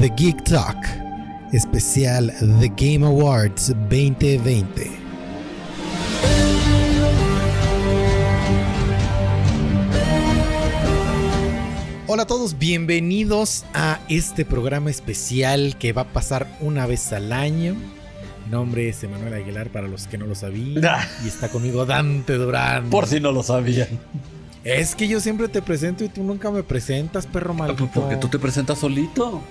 The Geek Talk, especial The Game Awards 2020. Hola a todos, bienvenidos a este programa especial que va a pasar una vez al año. Mi nombre es Emanuel Aguilar para los que no lo sabían. Ah. Y está conmigo Dante Durán. Por si no lo sabían. Es que yo siempre te presento y tú nunca me presentas, perro maldito. Porque tú te presentas solito.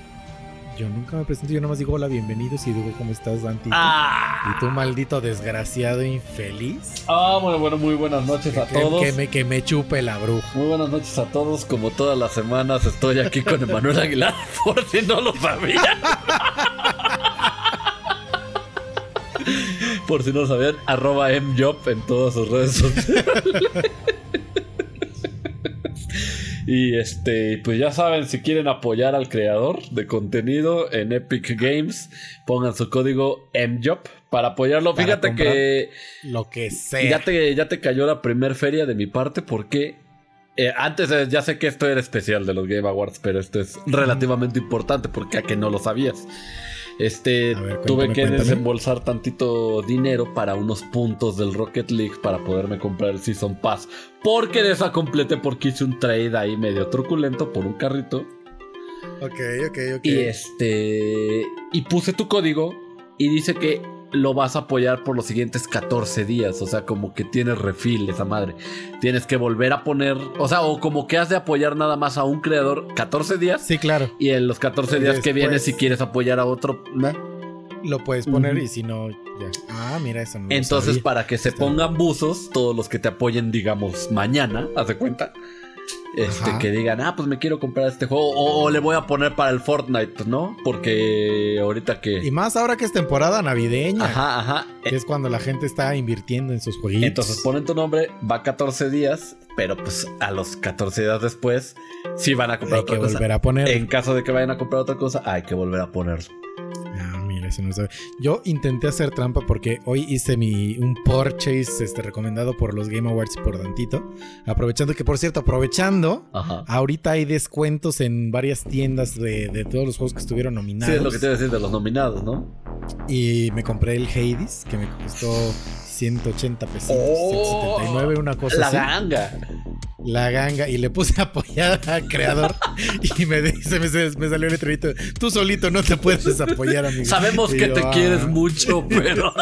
Yo nunca me presento, yo nada más digo hola, bienvenidos y digo cómo estás, Dantito. Ah, Y tú, maldito desgraciado infeliz. Ah, bueno, bueno, muy buenas noches a Que, todos. que me, que me chupe la bruja. Muy buenas noches a todos. Como todas las semanas estoy aquí con Emanuel Aguilar, por si no lo sabían. Por si no lo sabían, arroba mjob en todas sus redes sociales. Y este, pues ya saben, si quieren apoyar al creador de contenido en Epic Games, pongan su código mjob para apoyarlo. Para Fíjate que Lo que sea. ya te, ya te cayó la primer feria de mi parte porque eh, antes eh, ya sé que esto era especial de los Game Awards, pero esto es relativamente importante porque a que no lo sabías. Este, ver, tuve cuéntame, que cuéntame. desembolsar tantito dinero para unos puntos del Rocket League para poderme comprar el Season Pass. Porque de esa completé porque hice un trade ahí medio truculento por un carrito. Ok, ok, ok. Y este. Y puse tu código y dice que lo vas a apoyar por los siguientes 14 días. O sea, como que tienes refil esa madre. Tienes que volver a poner. O sea, o como que has de apoyar nada más a un creador 14 días. Sí, claro. Y en los 14 días que vienen, si quieres apoyar a otro. ¿no? Lo puedes poner y si no, ya. Ah, mira, eso no Entonces, para que se Está pongan buzos, todos los que te apoyen, digamos, mañana, haz de cuenta. Este, que digan, ah, pues me quiero comprar este juego. O, o le voy a poner para el Fortnite, ¿no? Porque ahorita que. Y más ahora que es temporada navideña. Ajá, ajá. Que es cuando la gente está invirtiendo en sus jueguitos. Entonces ponen tu nombre, va 14 días, pero pues a los 14 días después sí van a comprar hay que cosa. volver a poner. En caso de que vayan a comprar otra cosa, hay que volver a ponerlo. No. Yo intenté hacer trampa porque hoy hice mi un purchase este, recomendado por los Game Awards por Dantito. Aprovechando que, por cierto, aprovechando, Ajá. ahorita hay descuentos en varias tiendas de, de todos los juegos que estuvieron nominados. Sí, es lo que te iba a decir de los nominados, ¿no? Y me compré el Hades, que me costó 180 pesos. Oh, 179, una cosa La así. ganga. La ganga. Y le puse a apoyar al creador. y me dice, me, me salió el letrerito. Tú solito no te puedes apoyar, amigo. Sabemos Y que yo, te "Ah". quieres mucho, pero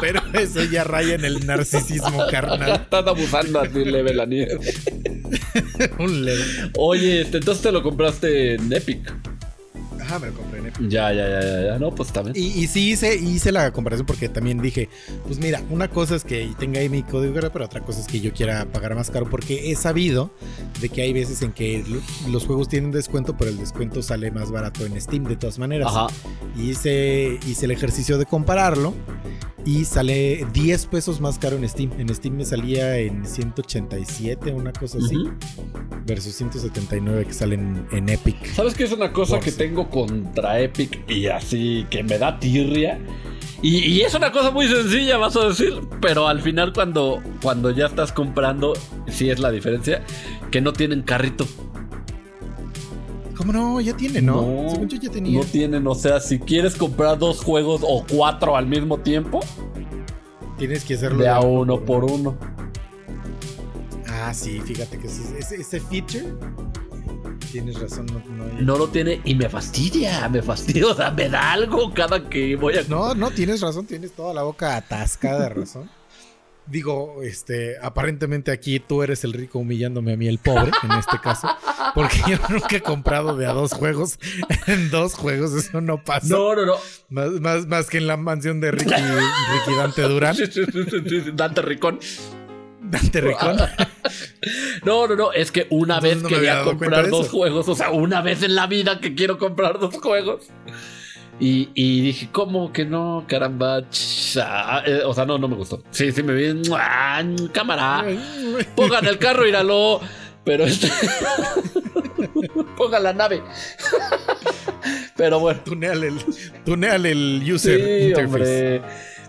Pero eso ya raya en el narcisismo carnal. están abusando así leve la nieve. Un leve. Oye, este, entonces te lo compraste en Epic. Ajá, me lo compré en Epic. Ya, ya, ya, ya, ya. No, pues también. Y, y sí hice, hice la comparación porque también dije, pues mira, una cosa es que tenga ahí mi código pero otra cosa es que yo quiera pagar más caro porque he sabido de que hay veces en que lo- los juegos tienen descuento, pero el descuento sale más barato en Steam de todas maneras. Ajá. Y hice, hice el ejercicio de compararlo y sale 10 pesos más caro en Steam. En Steam me salía en 187, una cosa así, Ujú. versus 179 que salen en Epic. ¿Sabes qué es una cosa Por que tengo contra Epic y así que me da tirria? Y, y es una cosa muy sencilla, vas a decir, pero al final cuando, cuando ya estás comprando, sí es la diferencia, que no tienen carrito. ¿Cómo no? Ya tiene, ¿no? No, Según yo ya tenía. No tienen, o sea, si quieres comprar dos juegos o cuatro al mismo tiempo, Tienes que hacerlo de a uno por uno. Ah, sí, fíjate que ese, ese- ese feature. Tienes razón, no, no, No lo tiene y me fastidia, me fastidia, o sea, me da algo cada que voy a... no, no, tienes razón, tienes toda la boca atascada de razón. Digo, este, aparentemente aquí tú eres el rico humillándome a mí el pobre, en este caso, porque yo nunca he comprado de a dos juegos, en dos juegos, eso no pasa. No, no, no. Más, más, más que en la mansión de Ricky, Ricky Dante Durán, Sí, sí, sí, sí, sí, Dante Ricón. Dante Ricón. No, no, no, es que una Entonces vez no quería comprar dos juegos, o sea, una vez en la vida que quiero comprar dos juegos. Y, y dije, ¿cómo que no? Caramba. eh, o sea, no, no me gustó. Sí, sí, me vi cámara. Pongan el carro, íralo. Pero este. Pongan la nave. Pero bueno. Tuneale el, el user Sí, interface. hombre.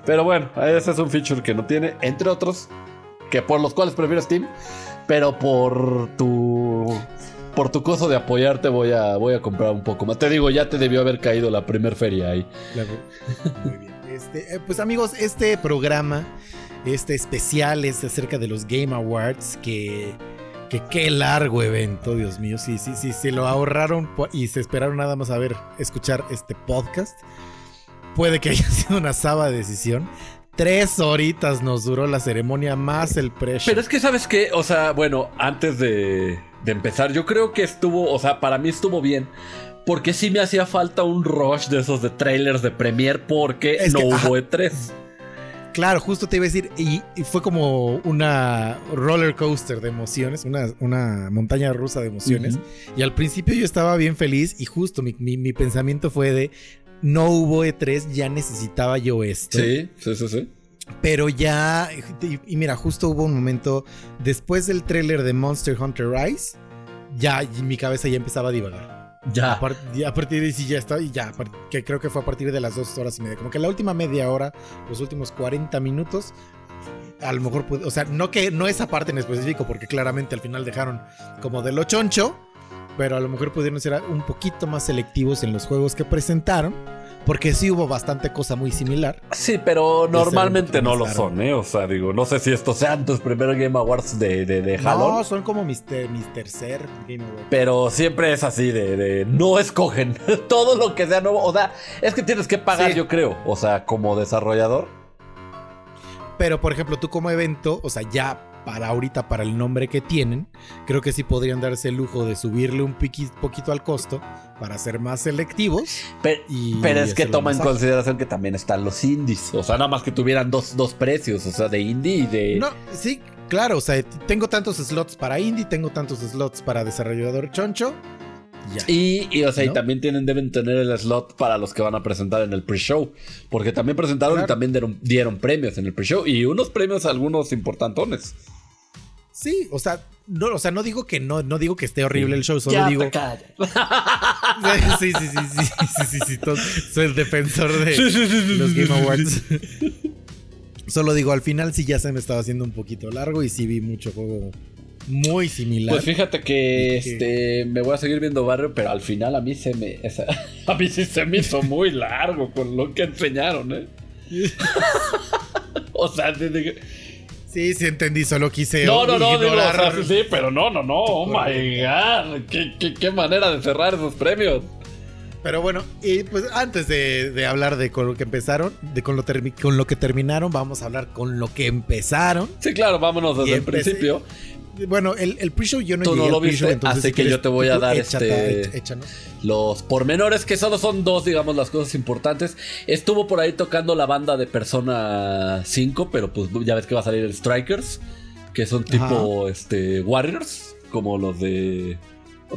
Pero bueno, ese es un feature que no tiene, entre otros, que por los cuales prefiero Steam, pero por tu por tu coso de apoyarte voy a, voy a comprar un poco más. Te digo, ya te debió haber caído la primer feria ahí. Muy bien. Este, eh, pues amigos, este programa, este especial es acerca de los Game Awards que... Que qué largo evento, Dios mío. Sí, sí, sí, se lo ahorraron y se esperaron nada más a ver, escuchar este podcast. Puede que haya sido una sábada decisión. Tres horitas nos duró la ceremonia más el precio. Pero es que, ¿sabes qué? O sea, bueno, antes de, de empezar, yo creo que estuvo, o sea, para mí estuvo bien. Porque sí me hacía falta un rush de esos de trailers de Premiere porque Es no que, hubo ajá. E3. Claro, justo te iba a decir, y, y fue como una roller coaster de emociones, una, una montaña rusa de emociones. Y al principio yo estaba bien feliz y justo mi, mi- mi pensamiento fue de, no hubo E3, ya necesitaba yo esto. Sí, sí, sí, sí. Pero ya, y, y mira, justo hubo un momento, después del tráiler de Monster Hunter Rise, ya mi cabeza ya empezaba a divagar. Ya. A, par- y a partir de ahí sí ya está, y ya, que creo que fue a partir de las dos horas y media. Como que la última media hora, los últimos 40 minutos, a lo mejor, o sea, no que no esa parte en específico, porque claramente al final dejaron como de lo choncho, pero a lo mejor pudieron ser un poquito más selectivos en los juegos que presentaron, porque sí hubo bastante cosa muy similar. Sí, pero normalmente no lo son, ¿eh? O sea, digo, no sé si estos sean tus primeros Game Awards de, de, de jalón. No, son como mis, te- mis tercer Game Award. Pero siempre es así de, de no escogen todo lo que sea nuevo. O sea, es que tienes que pagar, Sí. yo creo. O sea, como desarrollador. Pero, por ejemplo, tú como evento, o sea, ya para ahorita, para el nombre que tienen, creo que sí podrían darse el lujo de subirle un poquito al costo para ser más selectivos. Pero, Y pero es que toma en consideración que también están los indies. O sea, nada más que tuvieran dos, dos precios. O sea, de indie y de. No, sí, claro, o sea, tengo tantos slots para indie, tengo tantos slots para desarrollador choncho. Y Ya. Y, y, o sea, y también tienen, deben tener el slot para los que van a presentar en el pre-show. Porque también presentaron Claro. y también dieron, dieron premios en el pre-show. Y unos premios, algunos importantones. Sí, o sea, no, o sea, no digo que no, no digo que esté horrible el show, solo Ya digo. Sí, sí, sí, sí, sí, sí, sí, sí, soy el defensor de Sí, sí, sí, sí, los Game. Awards. Solo digo, al final sí ya se me estaba haciendo un poquito largo y sí vi mucho juego muy similar. Pues fíjate que que- este me voy a seguir viendo Barrio, pero al final a mí se me esa- a mí sí se me hizo muy largo con lo que enseñaron, ¿eh? o sea, desde Sí, sí entendí, solo quise no, no, no, digo, o sea, sí, sí, pero no, no, no, oh my god, ¿Qué, qué, qué manera de cerrar esos premios. Pero bueno, y pues antes de, de hablar de con lo que empezaron, de con lo, con lo que terminaron, vamos a hablar con lo que empezaron. Sí, claro, vámonos desde el principio. Bueno, el, el pre-show yo no Tú no lo viste, entonces así si que quieres, yo te voy a dar este- échanos. Los pormenores, que solo son dos, digamos, las cosas importantes. Estuvo por ahí tocando la banda de Persona 5, pero pues ya ves que va a salir el Strikers, que son tipo este Warriors, como los de.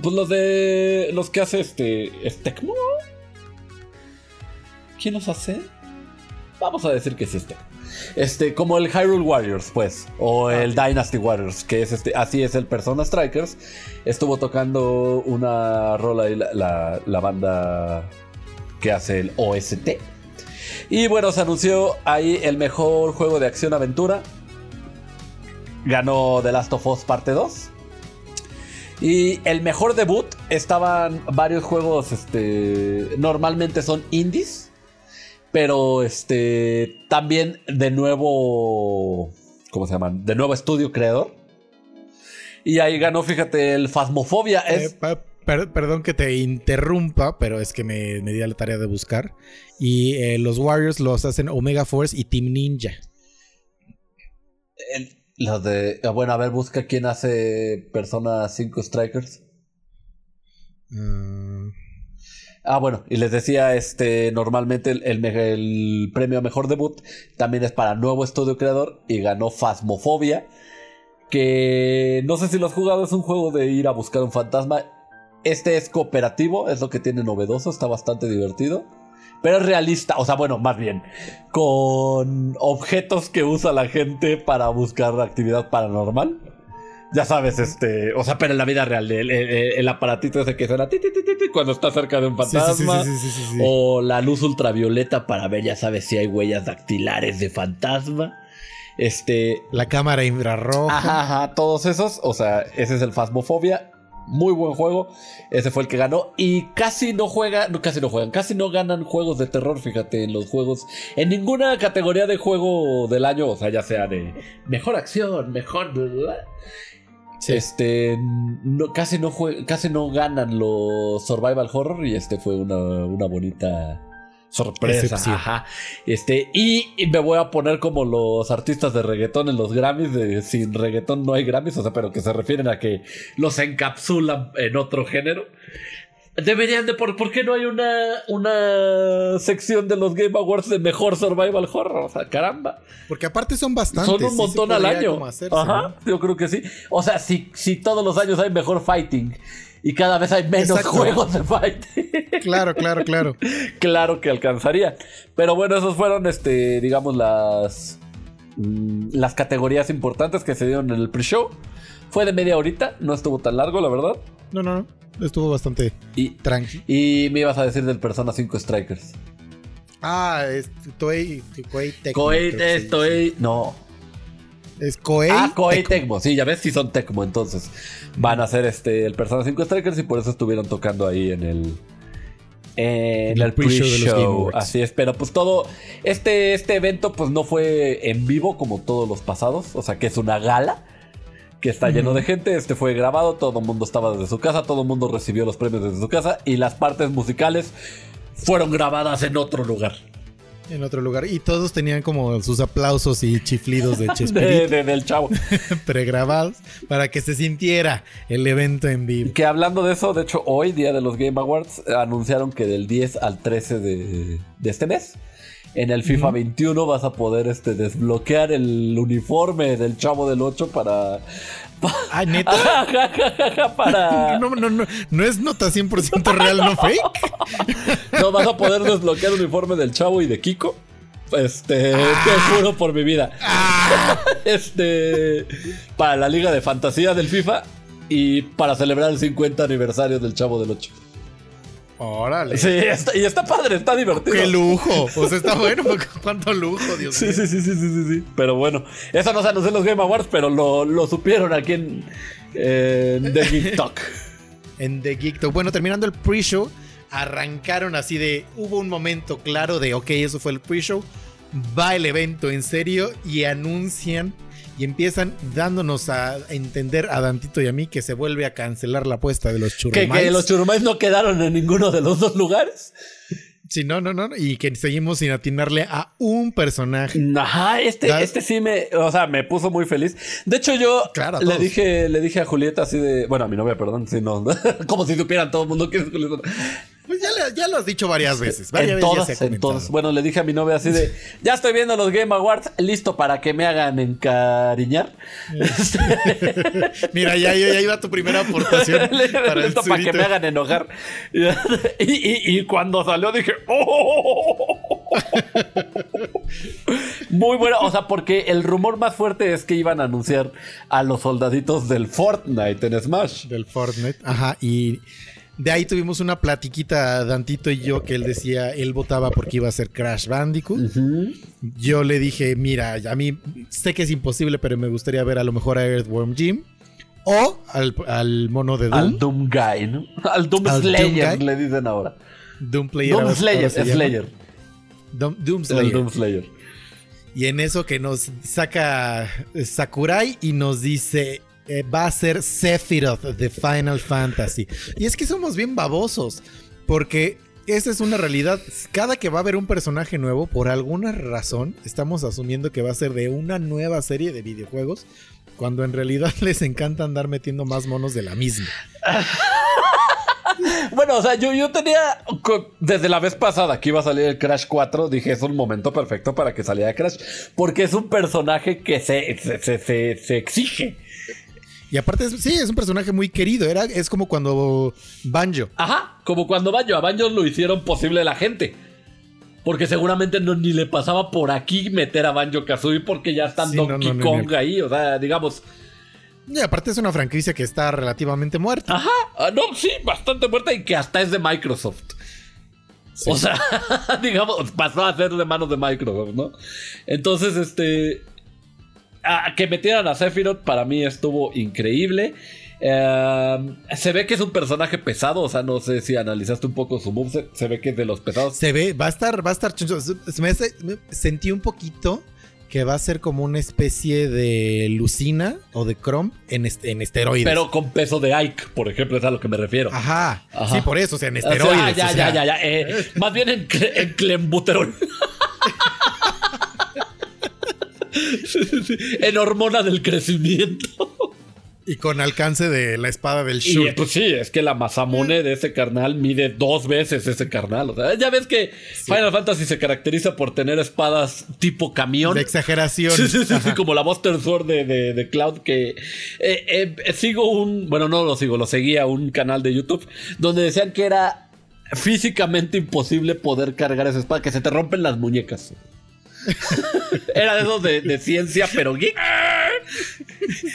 Pues los de. Los que hace este. ¿Es Tecmo? ¿Quién los hace? Vamos a decir que es este. Como el Hyrule Warriors, pues. O el Dynasty Warriors, que es este. Así es el Persona Strikers. Estuvo tocando una rola y la, la- la banda que hace el OST. Y bueno, se anunció ahí el mejor juego de acción-aventura. Ganó The Last of Us Parte 2. Y el mejor debut estaban varios juegos, este, normalmente son indies, pero este, también de nuevo, ¿cómo se llaman? De nuevo estudio creador. Y ahí ganó, fíjate, el Phasmophobia. Eh, Es, per- perdón que te interrumpa, pero es que me, me di a la tarea de buscar. Y eh, los Warriors los hacen Omega Force y Team Ninja. el- los de, ah, bueno, a ver, busca quién hace Persona 5 Strikers. Mm, Ah, bueno, y les decía, este, normalmente el, el premio a mejor debut también es para nuevo estudio creador y ganó Phasmophobia, que no sé si lo has jugado, es un juego de ir a buscar un fantasma. Este es cooperativo, es lo que tiene novedoso, está bastante divertido. Pero es realista, o sea, bueno, más bien, con objetos que usa la gente para buscar actividad paranormal. Ya sabes, este, o sea, pero en la vida real, el, el- el aparatito ese que suena ti, cuando está cerca de un fantasma. sí, sí, sí, sí. O la luz ultravioleta para ver, ya sabes, si hay huellas dactilares de fantasma. Este. La cámara infrarroja. Ajá, ajá, todos esos. O sea, ese es el Phasmophobia. muy buen juego. Ese fue el que ganó. Y casi no juega, no, casi no juegan, casi no ganan juegos de terror, fíjate, en los juegos. En ninguna categoría de juego del año, o sea, ya sea de mejor acción, mejor. Este no, casi no casi no ganan los survival horror. Y este fue una, una bonita sorpresa. Ajá. Este, y, me voy a poner como los artistas de reggaetón en los Grammys, de sin reggaetón no hay Grammys, o sea, pero que se refieren a que los encapsulan en otro género. Deberían de, ¿por, ¿por qué no hay una, una sección de los Game Awards de mejor survival horror? O sea, caramba. Porque aparte son bastantes. Son un montón al año. Ajá, yo creo que sí. O sea, si, si todos los años hay mejor fighting y cada vez hay menos juegos de fight. Claro, claro, claro. claro que alcanzaría. Pero bueno, esos fueron, este, digamos, las, mm, las categorías importantes que se dieron en el pre-show. Fue de media horita, no estuvo tan largo, la verdad. No, no, no. Estuvo bastante y, tranqui. Y me ibas a decir del Persona 5 Strikers. Ah, es Toei, Tecmo. Koei, no. Es Koei. Ah, Koei Tecmo. Sí, ya ves si son Tecmo entonces. Van a ser este el Persona 5 Strikers y por eso estuvieron tocando ahí en el en el pre-show. Así es, pero pues todo este este evento pues no fue en vivo como todos los pasados, o sea, que es una gala que está lleno de gente, este fue grabado, todo el mundo estaba desde su casa, todo el mundo recibió los premios desde su casa y las partes musicales fueron grabadas en otro lugar en otro lugar. Y todos tenían como sus aplausos y chiflidos de Chespirito. de, del chavo. pregrabados para que se sintiera el evento en vivo. Que hablando de eso, de hecho, hoy, día de los Game Awards, anunciaron que del 10 al 13 de, este mes. En el FIFA 21 vas a poder este, desbloquear el uniforme del Chavo del 8 para, Ay, neta. Para... No, no, no, no es nota 100% real, no fake. No vas a poder desbloquear el uniforme del chavo y de Kiko. Este, ah. te juro por mi vida. Ah. Este, para la liga de fantasía del FIFA y para celebrar el 50 aniversario del Chavo del 8. Órale. Sí, y está padre, está divertido. ¡Qué lujo! O sea, está bueno, cuánto lujo, Dios mío. Sí, sí, sí, sí, sí, sí. Pero bueno, eso no se anunció en los Game Awards, pero lo, supieron aquí en, The Geek Talk. en The Geek Talk. Bueno, terminando el pre-show, arrancaron así de. Hubo un momento claro de, ok, eso fue el pre-show. Va el evento en serio y anuncian y empiezan dándonos a entender a Dantito y a mí que se vuelve a cancelar la apuesta de los churrumais. ¿Que, los churrumais no quedaron en ninguno de los dos lugares? Sí, no, no, no. Y que seguimos sin atinarle a un personaje. Ajá, este, este sí me, o sea, me puso muy feliz. De hecho, yo le dije, le dije a Julieta así de, bueno, a mi novia, perdón, si no, como si supieran todo el mundo que es Julieta. Pues ya, lo has dicho varias veces. Varias en todas, Bueno, le dije a mi novia así de, ya estoy viendo los Game Awards, listo para que me hagan encariñar. Mira, ya, ya, iba tu primera aportación. para listo para que me hagan enojar. Y, cuando salió dije, ¡oh! Muy bueno, o sea, porque el rumor más fuerte es que iban a anunciar a los soldaditos del Fortnite en Smash. Del Fortnite, ajá, y de ahí tuvimos una platiquita, Dantito y yo, que él decía, él votaba porque iba a ser Crash Bandicoot. Yo le dije, mira, a mí sé que es imposible, pero me gustaría ver a lo mejor a Earthworm Jim. O al, mono de Doom. Al Doom Guy, ¿no? Al Doom Slayer, le dicen ahora. Doom Player. Doom Slayer, Slayer. Doom, Slayer. Doom Slayer. Y en eso que nos saca Sakurai y nos dice, eh, va a ser Sephiroth de Final Fantasy. Y es que somos bien babosos, porque esa es una realidad. Cada que va a haber un personaje nuevo, por alguna razón, estamos asumiendo que va a ser de una nueva serie de videojuegos, cuando en realidad les encanta andar metiendo más monos de la misma. Bueno, o sea, yo, yo tenía. Desde la vez pasada que iba a salir el Crash 4, dije es un momento perfecto para que saliera Crash. Porque es un personaje que se, se exige. Y aparte, sí, es un personaje muy querido. Era, es como cuando Banjo. Ajá, como cuando Banjo. A Banjo lo hicieron posible la gente. Porque seguramente no, ni le pasaba por aquí meter a Banjo Kazooie porque ya está Donkey Kong ahí. O sea, digamos. Y aparte es una franquicia que está relativamente muerta. Ajá, ah, no, sí, bastante muerta y que hasta es de Microsoft. O sea, digamos, pasó a ser de manos de Microsoft, ¿no? Entonces, este que metieran a Sephiroth para mí estuvo increíble. Eh, se ve que es un personaje pesado, o sea, no sé si analizaste un poco su moveset, se ve que es de los pesados. Se ve, va a estar, va a estar choncho. Se- se me hace- me sentí un poquito que va a ser como una especie de Lucina o de Chrome en, est- en esteroides. Pero con peso de Ike, por ejemplo, es a lo que me refiero. Ajá, Ajá. sí, por eso, o sea, en O sea, esteroides. ya, o ya, sea. ya, ya, eh, más bien en, cle- en clembuterol. En hormona del crecimiento. Y con alcance de la espada del Y Shurt. pues sí, es que la Masamune de ese carnal mide dos veces ese carnal. O sea, ya ves que Final Fantasy se caracteriza por tener espadas tipo camión. de exageración. Sí, sí, sí, sí, Ajá. como la Buster Sword de, de- de Cloud que eh, eh, sigo un, bueno, no lo sigo, lo seguía un canal de YouTube donde decían que era físicamente imposible poder cargar esa espada, que se te rompen las muñecas. Era de esos de, de ciencia, pero geek.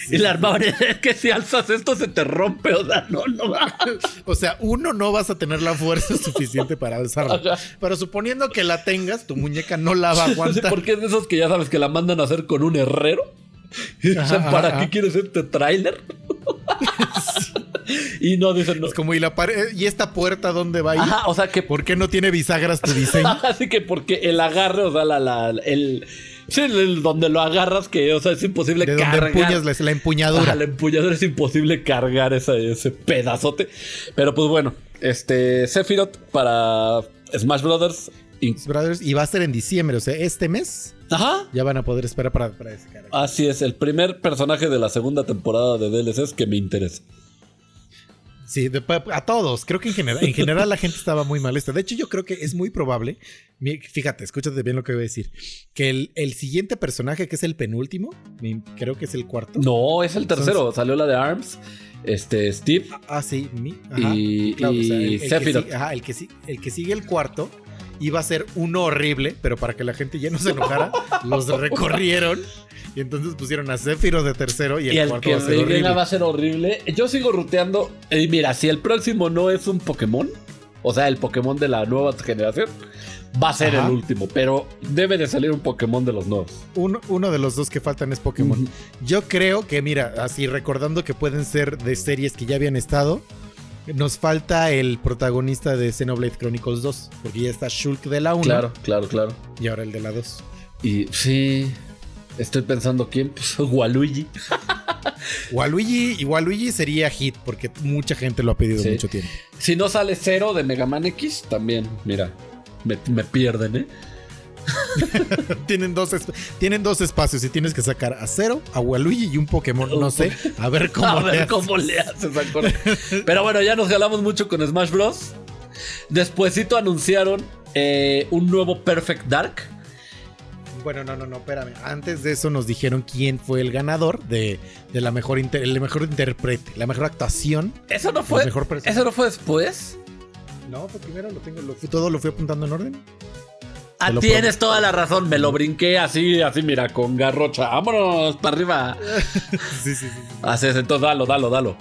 Y la armaban, es que si alzas esto se te rompe, o sea, no, no. O sea, uno, no vas a tener la fuerza suficiente para alzarla. Pero suponiendo que la tengas, tu muñeca no la va a aguantar. Porque es de esos que ya sabes que la mandan a hacer con un herrero. O sea, Ajá, ¿para ajá. qué quieres este tráiler? y no dicen no. Es como, ¿y la pared? ¿Y esta puerta dónde va a ir? Ajá, o sea que ¿Por qué no tiene bisagras tu diseño? Así que porque el agarre, o sea, la, la- el, sí, el- donde lo agarras, que, o sea, es imposible De donde cargar. empuñas la, la empuñadura. La empuñadura es imposible cargar ese, ese pedazote. Pero pues bueno, este Sephiroth para Smash Brothers. in- Brothers, y va a ser en diciembre, o sea, este mes Ajá. ya van a poder esperar para, para ese. Así es, el primer personaje de la segunda temporada de DLCs que me interesa. Sí, de- a todos. Creo que en general, en general la gente estaba muy molesta. De hecho, yo creo que es muy probable. Fíjate, escúchate bien lo que voy a decir. Que el, el siguiente personaje, que es el penúltimo, creo que es el cuarto. No, es el tercero. Salió la de ARMS, este Steve Ah, sí, mi. Ajá. y, Claro, o sea, el- y el que Sephiroth. sigue- ajá, el que, si- el que sigue el cuarto iba a ser uno horrible, pero para que la gente ya no se enojara, los recorrieron. Y entonces pusieron a Sephiroth de tercero y el, Y el cuarto que va a ser horrible. va a ser horrible. Yo sigo ruteando. Y mira, si el próximo no es un Pokémon, o sea, el Pokémon de la nueva generación, va a ser Ajá. el último. Pero debe de salir un Pokémon de los nuevos. Uno, uno de los dos que faltan es Pokémon. Yo creo que, mira, así recordando que pueden ser de series que ya habían estado, nos falta el protagonista de Xenoblade Chronicles 2, porque ya está Shulk de la 1 Claro, claro, claro. y ahora el de la 2. Y sí. Estoy pensando quién, pues Waluigi. Waluigi, y Waluigi sería hit, porque mucha gente lo ha pedido Sí. mucho tiempo. Si no sale cero de Mega Man X, también, mira, me, me pierden, ¿eh? tienen, dos tienen dos espacios y tienes que sacar a Zero, a Waluigi y un Pokémon, no sé, a ver cómo a le ver haces. cómo le haces. Pero bueno, ya nos jalamos mucho con Smash Bros. Despuésito anunciaron eh, un nuevo Perfect Dark. Bueno, no, no, no, espérame. Antes de eso nos dijeron quién fue el ganador de, de la mejor inter- el mejor intérprete, la mejor actuación. Eso no fue. mejor. Eso no fue después. No, pues primero lo tengo, lo todo lo fui apuntando en orden. Ah, tienes toda la razón. Me lo brinqué así, así, mira, con garrocha. Vámonos para arriba. sí, sí, sí. sí. Así es, entonces dalo, dalo, dalo.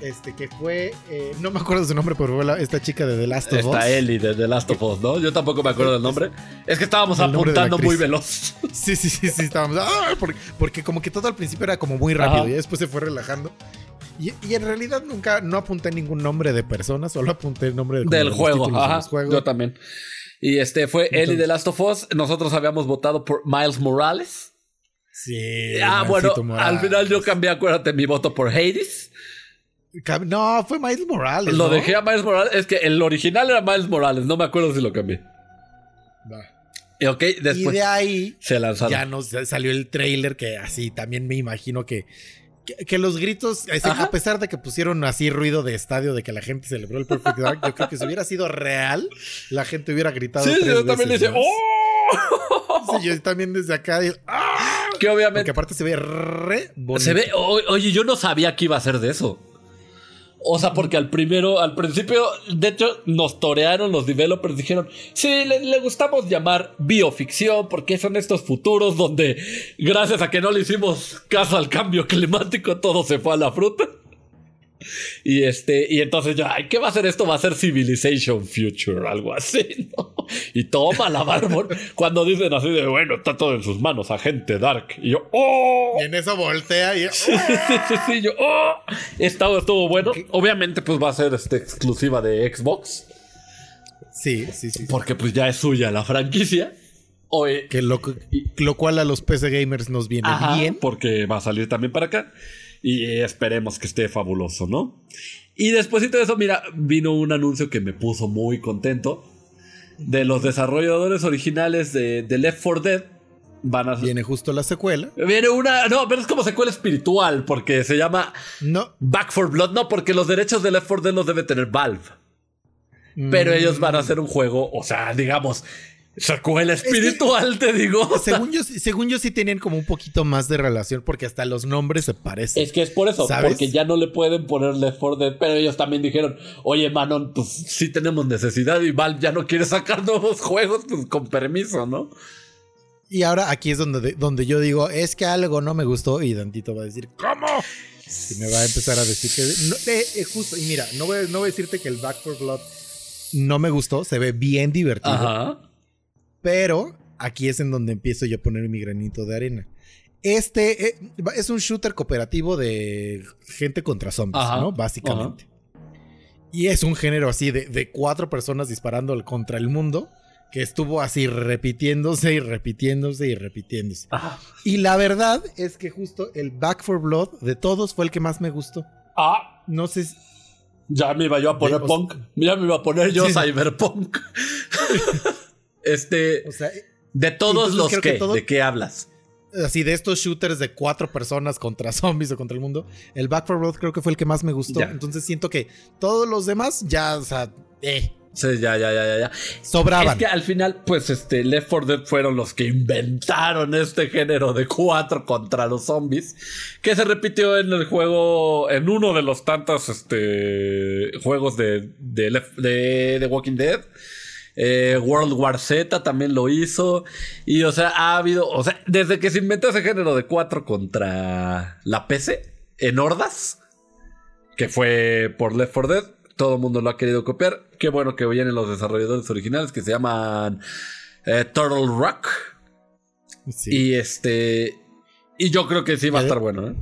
Este que fue, eh, no me acuerdo su nombre, pero fue la- esta chica de The Last of Us. Está Ellie de The Last of Us, ¿no? Yo tampoco me acuerdo del nombre. Es que estábamos El apuntando muy veloz. Sí, sí, sí, sí, estábamos. ¡ah! porque, porque como que todo al principio era como muy rápido Ajá. y después se fue relajando. Y, y en realidad nunca, no apunté ningún nombre de persona, solo apunté el nombre de, Del juego, ajá. los juegos. Yo también. Y este fue Ellie Entonces- de Last of Us. Nosotros habíamos votado por Miles Morales. Sí. ah, bueno, Morales. al final yo cambié, acuérdate, mi voto por Hades. No, fue Miles Morales. Lo ¿no? dejé a Miles Morales. Es que el original era Miles Morales. No me acuerdo si lo cambié. Va. Y ok, Y después de ahí se lanzaron. ya nos salió el trailer que así también me imagino que, que, que los gritos, a pesar de que pusieron así ruido de estadio de que la gente celebró el Perfect Dark, yo creo que si hubiera sido real, la gente hubiera gritado. Sí, tres yo también le veces dije, más. ¡Oh! Sí, yo también desde acá. ¡ah! Que obviamente Porque aparte se ve re bonito. Se ve, o- oye, yo no sabía que iba a ser de eso. O sea, porque al primero, al principio, de hecho, nos torearon los developers, dijeron, sí, le, le gustamos llamar bioficción, porque son estos futuros donde, gracias a que no le hicimos caso al cambio climático, todo se fue a la fruta. Y este, y entonces yo, ay, ¿qué va a ser esto? Va a ser Civilization Future, algo así, ¿no? Y toma la Barbón cuando dicen así de, bueno, está todo en sus manos, agente Dark. Y yo, ¡oh! Y en eso voltea y... sí, sí, sí, yo, ¡oh! Estuvo, estuvo bueno. Obviamente, pues va a ser este, exclusiva de Xbox. Sí, sí, sí. Porque pues ya es suya la franquicia. Oye, que lo, lo, cual a los PC gamers nos viene bien. Porque va a salir también para acá. Y esperemos que esté fabuloso, ¿no? Y después de eso, mira, vino un anuncio que me puso muy contento. De los desarrolladores originales de, Left 4 Dead. Van a... Viene justo la secuela. Viene una. No, pero es como secuela espiritual. Porque se llama. No. Back for Blood. No, porque los derechos de Left 4 Dead los debe tener Valve. Pero ellos van a hacer un juego, o sea, digamos, Secuela espiritual, te digo. Según yo, según yo sí tenían como un poquito más de relación porque hasta los nombres se parecen. Es que es por eso, porque ya no le pueden ponerle for Dead, pero ellos también dijeron, oye Manon, pues sí tenemos necesidad y Valve ya no quiere sacar nuevos juegos, pues con permiso, ¿no? Y ahora aquí es donde, donde yo digo, es que algo no me gustó y Dantito va a decir, ¿cómo? Y me va a empezar a decir que... Eh, eh, justo, y mira, no voy, no voy a decirte que el Back for Blood no me gustó, se ve bien divertido. Ajá. Pero aquí es en donde empiezo yo a poner mi granito de arena. Este eh, es un shooter cooperativo de gente contra zombies, ¿no? Básicamente. Y es un género así de, cuatro personas disparando contra el mundo que estuvo así repitiéndose y repitiéndose y repitiéndose. Y la verdad es que justo el Back for Blood de todos fue el que más me gustó. Ah. No sé Ya me iba yo a poner punk. Ya me iba a poner yo cyberpunk. Este. de todos los que, ¿de qué hablas? Así, de estos shooters de cuatro personas contra zombies o contra el mundo, el Back 4 Blood creo que fue el que más me gustó. Entonces siento que todos los demás ya, o sea, eh. Sí, ya, ya, ya, ya. Sobraban. Es que al final, pues, este, Left 4 Dead fueron los que inventaron este género de cuatro contra los zombies. Que se repitió en el juego, en uno de los tantos, este, juegos de, de, de, de Walking Dead. Eh, World War Z también lo hizo. Y, o sea, ha habido. O sea, desde que se inventó ese género de 4 contra la PC en hordas, que fue por Left 4 Dead, todo el mundo lo ha querido copiar. Qué bueno que vienen los desarrolladores originales que se llaman eh, Turtle Rock. Y este. Y yo creo que sí va a estar bueno, ¿eh?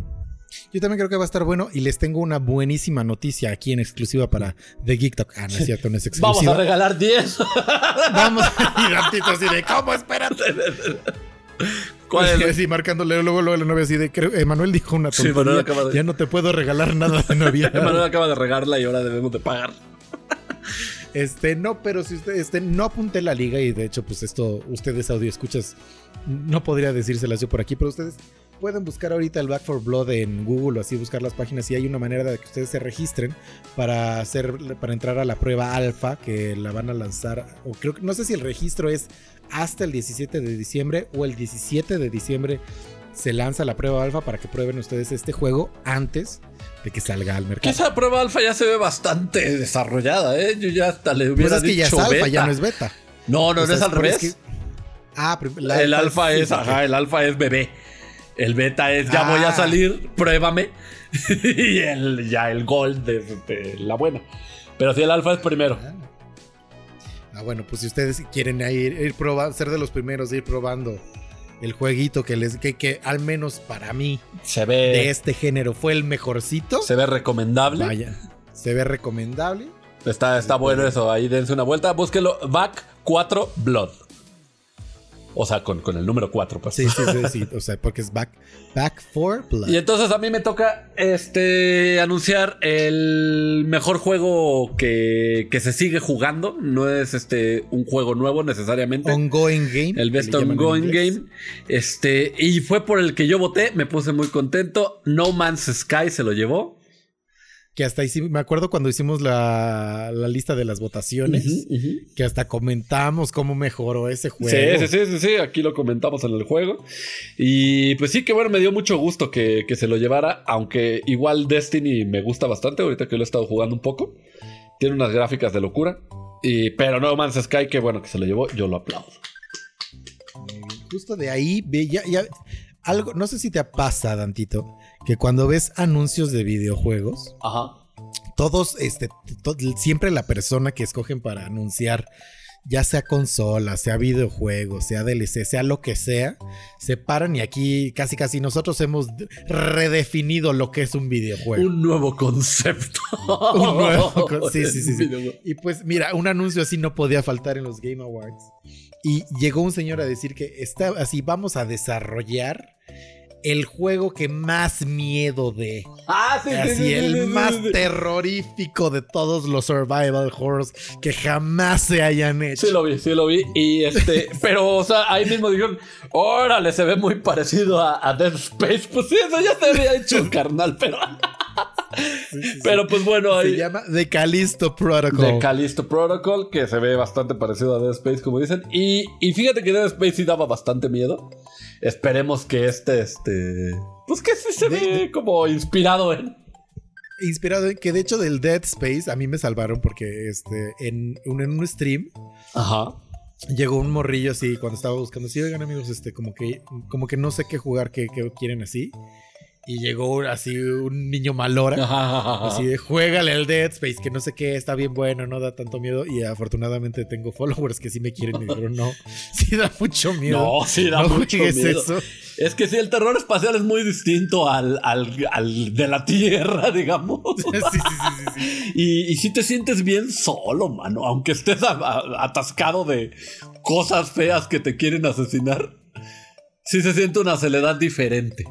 Yo también creo que va a estar bueno y les tengo una buenísima noticia aquí en exclusiva para The Geek Talk. Ah, no es cierto, no es exclusiva. Vamos a regalar 10. Vamos. Y ratito así de, ¿cómo? Espérate. ¿Cuál es? Sí, marcándole luego, luego la novia así de, creo, Emanuel dijo una tontería. Sí, de... Ya no te puedo regalar nada de novia. Emanuel acaba de regarla y ahora debemos de pagar. Este, no, pero si usted, este, no apunté la liga y de hecho, pues esto, ustedes audio escuchas, no podría decírselas yo por aquí, pero ustedes pueden buscar ahorita el Back for Blood en Google o así buscar las páginas y hay una manera de que ustedes se registren para hacer para entrar a la prueba alfa que la van a lanzar o creo que no sé si el registro es hasta el 17 de diciembre o el 17 de diciembre se lanza la prueba alfa para que prueben ustedes este juego antes de que salga al mercado. Esa prueba alfa ya se ve bastante desarrollada, ¿eh? Yo ya hasta le hubiera pues es que ya es alfa, ya no es beta. No, no, no es al revés. Ah, el alfa es, ajá, el alfa es bebé. El beta es ya voy a ah. salir, pruébame. y el, ya el gold de, la buena. Pero si el alfa es primero. Ah. ah, bueno, pues si ustedes quieren ir, ir probando, ser de los primeros, ir probando el jueguito que les que, que, al menos para mí se ve de este género fue el mejorcito. Se ve recomendable. Vaya, se ve recomendable. Está, está bueno eso, ahí dense una vuelta, búsquelo Back 4 Blood. O sea, con, con el número 4, pues. Sí, sí, sí, sí. O sea, porque es back, back for blood. Y entonces a mí me toca este anunciar el mejor juego que, que se sigue jugando. No es este un juego nuevo necesariamente. Ongoing game. El best ongoing game. Este, y fue por el que yo voté. Me puse muy contento. No Man's Sky se lo llevó que hasta ahí me acuerdo cuando hicimos la, lista de las votaciones, que hasta comentamos cómo mejoró ese juego. Sí, sí, sí, sí, aquí lo comentamos en el juego. Y pues sí, que bueno, me dio mucho gusto que, se lo llevara, aunque igual Destiny me gusta bastante, ahorita que lo he estado jugando un poco. Tiene unas gráficas de locura. Y, pero No Man's Sky, que bueno que se lo llevó, yo lo aplaudo. Justo de ahí, ya, ya, algo, no sé si te pasa, Dantito, que cuando ves anuncios de videojuegos, todos, este, siempre la persona que escogen para anunciar ya sea consola, sea videojuego, sea DLC, sea lo que sea, se paran y aquí casi casi nosotros hemos redefinido lo que es un videojuego. Un nuevo concepto. un nuevo sí, sí, sí, sí. Y pues mira, un anuncio así no podía faltar en los Game Awards. Y llegó un señor a decir que está así, vamos a desarrollar el juego que más miedo de. Ah, sí, Así, sí, el sí, sí, más terrorífico de todos los survival horrors que jamás se hayan hecho. Sí lo vi, sí lo vi. Y este, pero, o sea, ahí mismo dijeron, órale, se ve muy parecido a, a Dead Space. Pues sí, eso ya se había hecho, carnal, pero. Sí, sí, sí. Pero pues bueno, se ahí. llama The Callisto Protocol. De Callisto Protocol, que se ve bastante parecido a Dead Space, como dicen. Y, y fíjate que Dead Space sí daba bastante miedo. Esperemos que este, este. Pues que sí se De- ve de- como inspirado en. Inspirado en que de hecho del Dead Space a mí me salvaron porque este en un, en un stream Ajá. llegó un morrillo así cuando estaba buscando así, oigan amigos, este como que como que no sé qué jugar, qué, qué quieren así. Y llegó así un niño malora. Así de juégale al Dead Space, que no sé qué, está bien bueno, no da tanto miedo. Y afortunadamente tengo followers que sí me quieren y dijeron, no, sí da mucho miedo. No, sí da No mucho miedo. eso. Es que sí, el terror espacial es muy distinto al, al, al de la Tierra, digamos. Sí, sí, sí, sí, sí. Y, y si te sientes bien solo, mano. Aunque estés a- a- atascado de cosas feas que te quieren asesinar. Sí se siente una soledad diferente.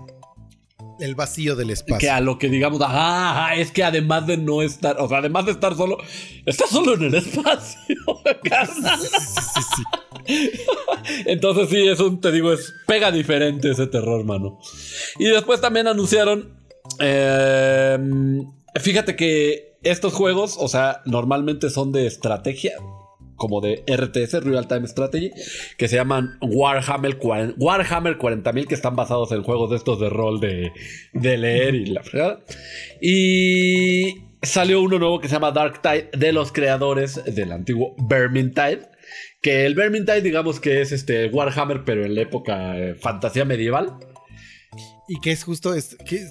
El vacío del Que espacio. a lo que digamos, ajá, ajá, es que además de no estar, o sea, además de estar solo, estás solo en el espacio, carnal. Sí, sí, sí. Entonces sí, es un, te digo, es pega diferente ese terror, mano. Y después también anunciaron, eh, fíjate que estos juegos, o sea, normalmente son de estrategia, como de RTS, Real Time Strategy, que se llaman Warhammer 40 Warhammer 40.000, que están basados en juegos de estos de rol de, de leer y la fregada. Y salió uno nuevo que se llama Dark Tide, de los creadores del antiguo Vermintide. Que el Vermintide, digamos que es este Warhammer, pero en la época eh, fantasía medieval. Y que es justo, es, que,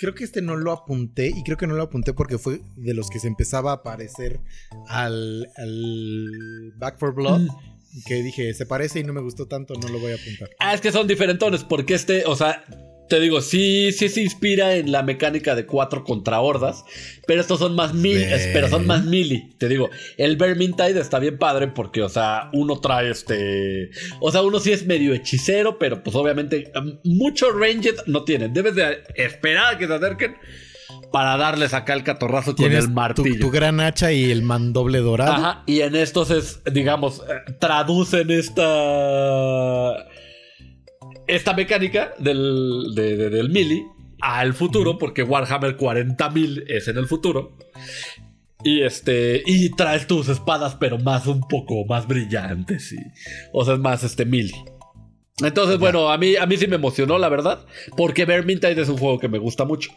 creo que este no lo apunté y creo que no lo apunté porque fue de los que se empezaba a aparecer al, al Back for Blood. Que dije, se parece y no me gustó tanto, no lo voy a apuntar. Ah, es que son diferentones, porque este, o sea, te digo, sí, sí se inspira en la mecánica de cuatro contra hordas, pero estos son más mil, pero son más mili. Te digo, el Vermintide está bien padre porque, o sea, uno trae este, o sea, uno sí es medio hechicero, pero pues obviamente um, mucho ranged no tienen. Debes de esperar a que se acerquen para darles acá el catorrazo con el tu, martillo. tu gran hacha y el mandoble dorado. Ajá, y en estos es, digamos, eh, traducen esta. Esta mecánica del, de- de- del Mili al futuro, porque Warhammer 40.000 es en el futuro. Y este. Y traes tus espadas, pero más un poco más brillantes. Y, o sea, es más este Mili. Entonces, bueno, a mí, a mí sí me emocionó, la verdad. Porque Vermintide es un juego que me gusta mucho.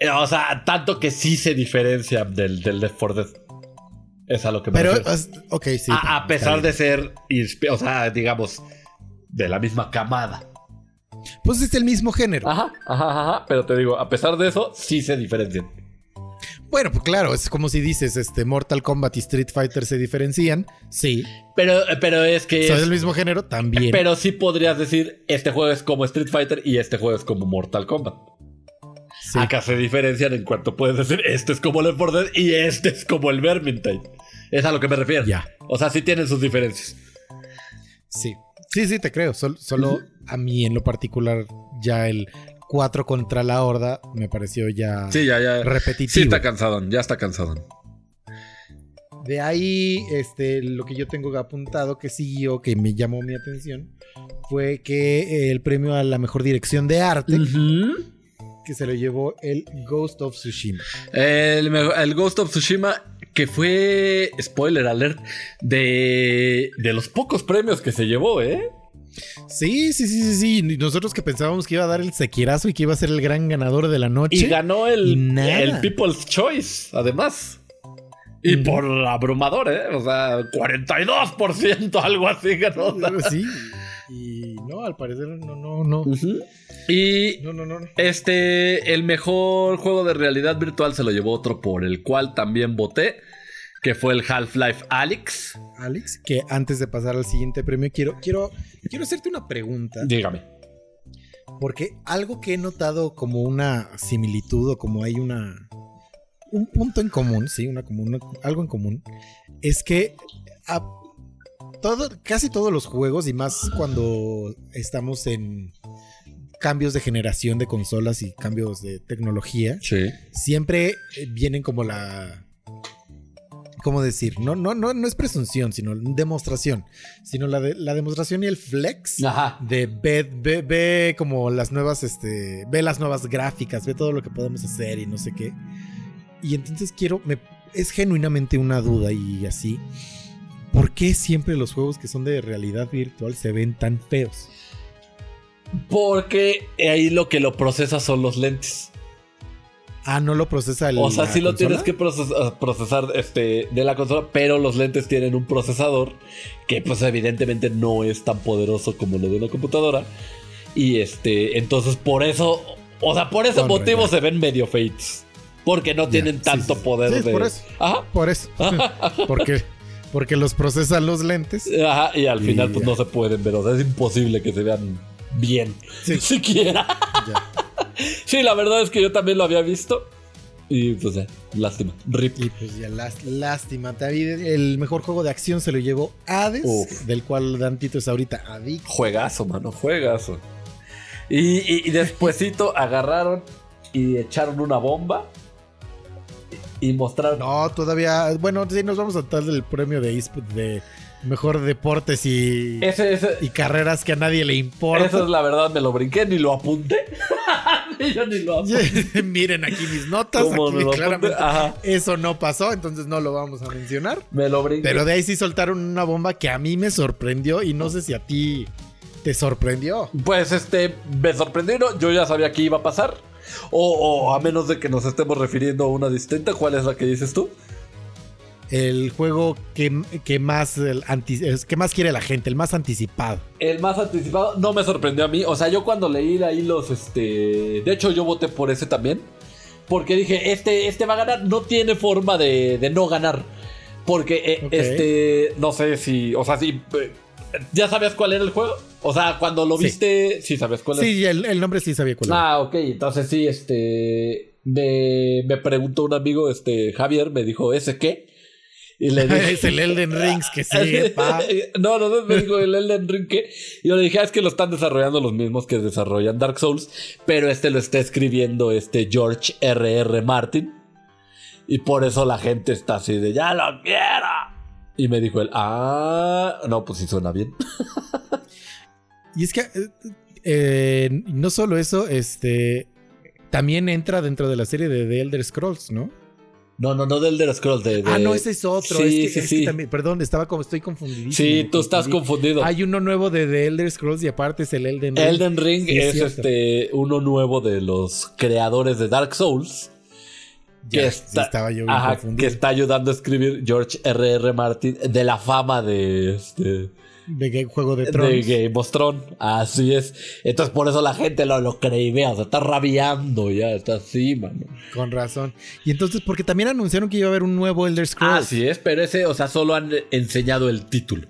Eh, O sea, tanto que sí se diferencia del, del Left 4 Dead. Es a lo que me Pero, refiero. ok, sí. a, a pesar de ser, o sea, digamos, de la misma camada. Pues es el mismo género. Ajá, ajá, ajá. Pero te digo, a pesar de eso, sí se diferencian. Bueno, pues claro, es como si dices, este, Mortal Kombat y Street Fighter se diferencian. Sí. Pero, pero es que. Son es- del mismo género también. pero sí podrías decir, este juego es como Street Fighter y este juego es como Mortal Kombat. Sí. Acá se diferencian en cuanto puedes decir, este es como 4 Dead y este es como el Vermintide. Es a lo que me refiero. Ya. O sea, sí tienen sus diferencias. Sí. Sí, sí, te creo. Sol- solo a mí en lo particular, ya el 4 contra la horda me pareció ya Sí, ya, ya. repetitivo. Sí está cansado, ya está cansado. De ahí, este, lo que yo tengo apuntado que siguió, que me llamó mi atención, fue que el premio a la mejor dirección de arte, que se lo llevó el Ghost of Tsushima. El Ghost of Tsushima, que fue, spoiler alert, de, de los pocos premios que se llevó, ¿eh? Sí, sí, sí, sí, sí. Nosotros que pensábamos que iba a dar el sequirazo y que iba a ser el gran ganador de la noche. Y ganó el, el People's Choice, además. Y por abrumador, ¿eh? O sea, 42%, algo así ganó. Sí. Y no, al parecer no, no, no. Ujú. Y No, no, no. no. Este, el mejor juego de realidad virtual se lo llevó otro por el cual también voté, que fue el Half-Life Alyx. Alex, que antes de pasar al siguiente premio, quiero, quiero, quiero hacerte una pregunta. Dígame. Porque algo que he notado como una similitud o como hay una. Un punto en común, sí, una común, algo en común, es que a todo, casi todos los juegos, y más cuando estamos en cambios de generación de consolas y cambios de tecnología, Sí. siempre vienen como la. ¿Cómo decir? No, no, no, no es presunción, sino demostración. Sino la, de, la demostración y el flex Ajá. de ve, ve, ve como las nuevas, este, ve las nuevas gráficas, ve todo lo que podemos hacer y no sé qué. Y entonces quiero, me, es genuinamente una duda y así. ¿Por qué siempre los juegos que son de realidad virtual se ven tan feos? Porque ahí lo que lo procesa son los lentes. Ah, no lo procesa el. O sea, sí lo tienes que procesar, procesar, este, de la consola, pero los lentes tienen un procesador que pues evidentemente no es tan poderoso como lo de una computadora. Y este, entonces por eso, o sea, por ese motivo se ven medio fakes. Porque no Ya, tienen sí, tanto sí, poder Sí, de... por eso. Ajá. Por eso. porque, porque los procesan los lentes. Ajá, y al Y final pues no se pueden ver, o sea, es imposible que se vean bien. Sí. Siquiera. Ya. Sí, la verdad es que yo también lo había visto. Y pues ya, lástima. Rip. Y pues ya, lás- lástima. David, el mejor juego de acción se lo llevó Hades, Uf. del cual Dantito es ahorita adicto. Juegazo, mano, juegazo. Y, y, y despuesito agarraron y echaron una bomba y mostraron. No, todavía. Bueno, sí, nos vamos a dar el premio de mejor deportes y, Ese, ese, y carreras que a nadie le importa. eso es la verdad, me lo brinqué, ni lo apunté. Yo ni lo apunté. Miren aquí mis notas. ¿Cómo aquí no lo apunté? claramente eso no pasó, entonces no lo vamos a mencionar. Me lo brinqué. Pero de ahí sí soltaron una bomba que a mí me sorprendió y no sé si a ti te sorprendió. Pues este, me sorprendió, ¿no? yo ya sabía que iba a pasar. O, o a menos de que nos estemos refiriendo a una distinta, ¿cuál es la que dices tú? El juego que, que más el anti- es- que más quiere la gente, el más anticipado. El más anticipado no me sorprendió a mí. O sea, yo cuando leí ahí los, este... De hecho, yo voté por ese también. Porque dije, este, este va a ganar. No tiene forma de, de no ganar. Porque, eh, este... No sé si... O sea, si... eh, ¿Ya sabías cuál era el juego? O sea, cuando lo Sí. viste... Sí, sabes cuál es. Sí, el, el nombre sí sabía cuál era. Ah, ok. Entonces sí, este... Me, me preguntó un amigo, este... Javier, me dijo, ¿ese qué? Y le dije... es el Elden Rings que sigue, pa. No, no, no, me dijo el Elden Ring que. Yo le dije, ah, es que lo están desarrollando los mismos que desarrollan Dark Souls, pero este lo está escribiendo este George R.R. Martin. Y por eso la gente está así de, ya lo quiero. Y me dijo él, ah, no, pues sí suena bien. Y es que eh, no solo eso, este también entra dentro de la serie de The Elder Scrolls, ¿no? No, no, no del Elder Scrolls, de, de- Ah, no, ese es otro. Sí, es que, sí, es que sí. también- perdón, estaba como estoy confundidísimo. Sí, tú estás confundido. Hay uno nuevo de The Elder Scrolls y aparte es el Elden Ring. Elden Ring Sí, es este uno nuevo de los creadores de Dark Souls. Ya, que está- estaba yo Ajá, confundido. que está ayudando a escribir George R.R. Martin de la fama de, este, De Ga- Juego de de Tronos. Game of Thrones. Así es. Entonces por eso la gente lo, lo vea, o sea, está rabiando ya, está así, mano. Con razón. Y entonces, porque también anunciaron que iba a haber un nuevo Elder Scrolls. Así es, pero ese, o sea, solo han enseñado el título.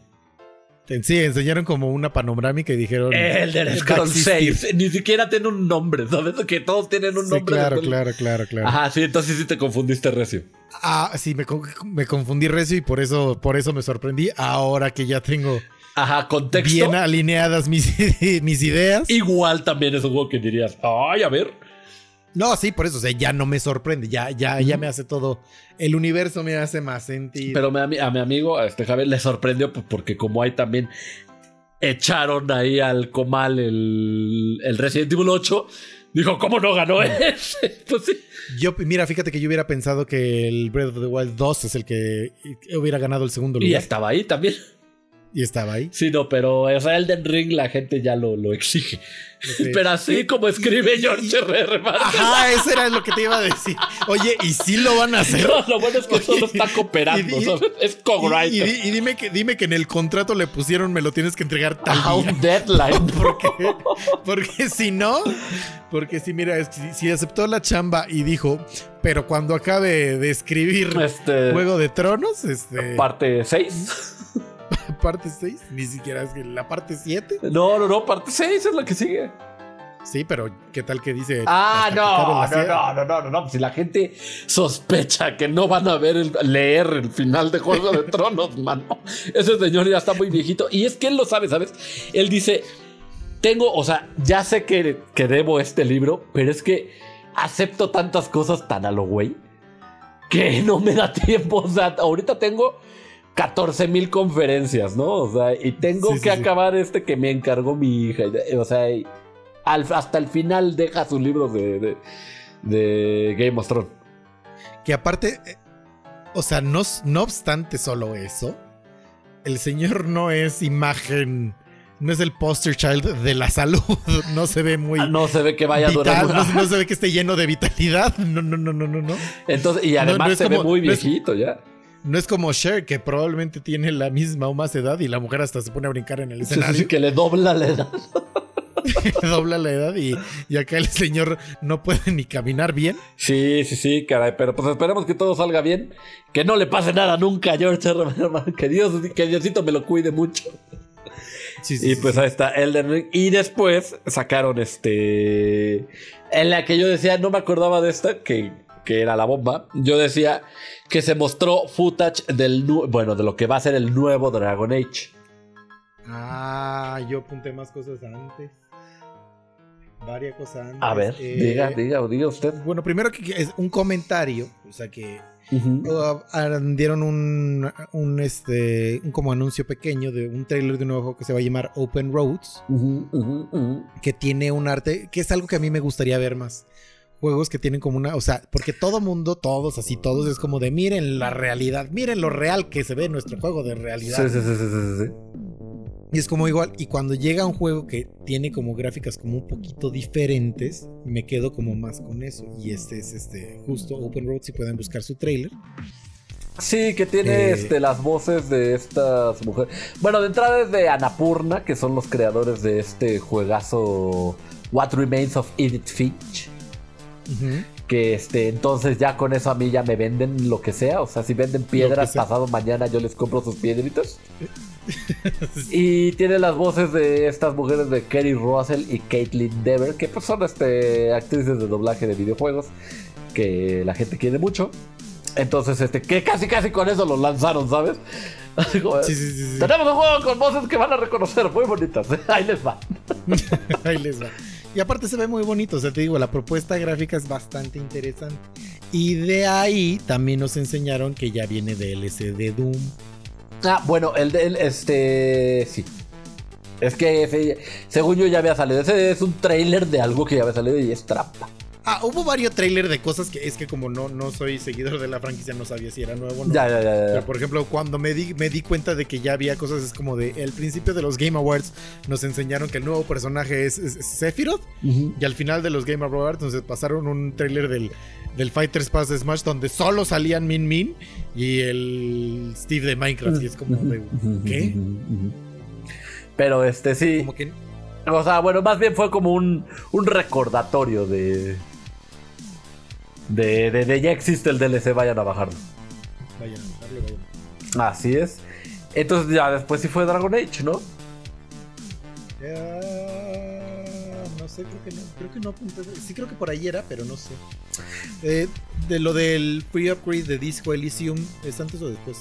Sí, enseñaron como una panorámica y dijeron. Elder "Va a Scrolls existir". 6. Ni siquiera tiene un nombre, ¿sabes? Que todos tienen un Sí, nombre. claro, claro, claro, claro. Ajá, sí, entonces sí te confundiste, Recio. Ah, sí, me, me confundí recio y por eso, por eso me sorprendí. Ahora que ya tengo Ajá, contexto. bien alineadas mis, mis ideas. Igual también es un juego que dirías, ay, a ver. No, sí, por eso, o sea, ya no me sorprende. Ya, ya, ya me hace todo. El universo me hace más sentido. Pero me- a mi, a mi amigo, a este Javier, le sorprendió pues, porque como hay también echaron ahí al comal el, el Resident Evil 8, dijo, ¿cómo no ganó ese? Pues sí. Yo, mira, fíjate que yo hubiera pensado que el Breath of the Wild 2 es el que hubiera ganado el segundo Y lugar. estaba ahí también. Y estaba ahí. Sí, no, pero o sea, Elden Ring la gente ya lo, lo exige. Pero así como escribe George. Martin. Ajá, eso era lo que te iba a decir. Oye, ¿y sí lo van a hacer? No, lo bueno es que Oye, solo está cooperando, y- y- ¿sabes? Es co-writer. y dime, que, dime que en el contrato le pusieron me lo tienes que entregar tal día. un deadline. Porque, porque si no, porque si mira, si aceptó la chamba y dijo, pero cuando acabe de escribir Este. Juego de Tronos, este, Parte 6. Parte 6, ni siquiera es la parte 7. No, no, no, parte 6 es la que sigue. Sí, pero ¿qué tal que dice? Ah, no, no, no, no, no, no, no. Si la gente sospecha que no van a ver el, leer el final de Juego de Tronos, mano. Ese señor ya está muy viejito. Y es que él lo sabe, ¿sabes? Él dice: Tengo, o sea, ya sé que, que debo este libro, pero es que acepto tantas cosas tan a lo güey que no me da tiempo. O sea, ahorita tengo 14 mil conferencias, ¿no? O sea, y tengo Sí, que sí. acabar este que me encargó mi hija. y- O sea, y al- hasta el final deja sus libros de, de, de Game of Thrones. Que aparte, eh, o sea, no, no obstante solo eso, el señor no es imagen, no es el poster child de la salud, no se ve muy Ah, no se ve que vaya a durar. vital, no, no se ve que esté lleno de vitalidad, no, no, no, no, no, no. Entonces, y además no se ve muy es- viejito ya. No es como Cher, que probablemente tiene la misma o más edad y la mujer hasta se pone a brincar en el Sí, sí, escenario, sí, que le dobla la edad. dobla la edad y, y acá el señor no puede ni caminar bien. Sí, sí, sí, caray. Pero pues esperemos que todo salga bien. Que no le pase nada nunca a George R. Que Dios, que Diosito me lo cuide mucho. Sí, sí, Y pues sí. ahí está Elden Ring. Y después sacaron este. En la que yo decía, no me acordaba de esta, que, que era la bomba. Yo decía que se mostró footage del. nu- Bueno, de lo que va a ser el nuevo Dragon Age. Ah, yo apunté más cosas antes. Varias cosas antes. A ver, Eh, diga, diga, diga usted. Bueno, primero que es un comentario, o sea que uh, ah, dieron un, un este un como anuncio pequeño de un trailer de un nuevo juego que se va a llamar Open Roads, Ujú, ujú, ujú. que tiene un arte que es algo que a mí me gustaría ver más. Juegos que tienen como una, o sea, porque todo mundo, todos así, todos es como de miren la realidad, miren lo real que se ve en nuestro juego de realidad. Sí, sí, sí, sí, sí, sí. Y es como igual, y cuando llega un juego que tiene como gráficas como un poquito diferentes, me quedo como más con eso. Y este es este, justo Open Road, si pueden buscar su trailer. Sí, que tiene Eh, este, las voces de estas mujeres. Bueno, de entrada es de Anapurna, que son los creadores de este juegazo What Remains of Edith Finch. Que este, entonces ya con eso a mí ya me venden lo que sea. O sea, si venden piedras pasado mañana, yo les compro sus piedritas. y tiene las voces de estas mujeres de Kerry Russell y Caitlin Dever, que pues son este, actrices de doblaje de videojuegos que la gente quiere mucho. Entonces, este, que casi casi con eso lo lanzaron, ¿sabes? Como, sí, sí, sí. Tenemos un juego con voces que van a reconocer, muy bonitas. Ahí les va. Ahí les va. Y aparte se ve muy bonito, o sea, te digo, la propuesta gráfica es bastante interesante. Y de ahí también nos enseñaron que ya viene DLC de Doom. Ah, bueno, el de este. Sí. Es que ese- según yo ya había salido. Ese es un trailer de algo que ya había salido y es trampa. Ah, hubo varios trailers de cosas que es que como no, no soy seguidor de la franquicia, no sabía si era nuevo o no. Ya, ya, ya, ya. Pero por ejemplo, cuando me di, me di cuenta de que ya había cosas, es como de el principio de los Game Awards nos enseñaron que el nuevo personaje es, es- es Sephiroth. Y al final de los Game Awards nos pasaron un trailer del, del Fighters Pass de Smash donde solo salían Min Min y el Steve de Minecraft. Y es como de, ¿qué? Pero este sí. Como que O sea, bueno, más bien fue como un, un recordatorio de, de. de. de ya existe el DLC, vayan a bajarlo. vayan a darle, vayan. Así es. Entonces ya después sí fue Dragon Age, ¿no? No sé, creo que no, creo que no apunté. Sí creo que por ahí era, pero no sé. Eh, de lo del free upgrade de Disco Elysium, ¿es antes o después?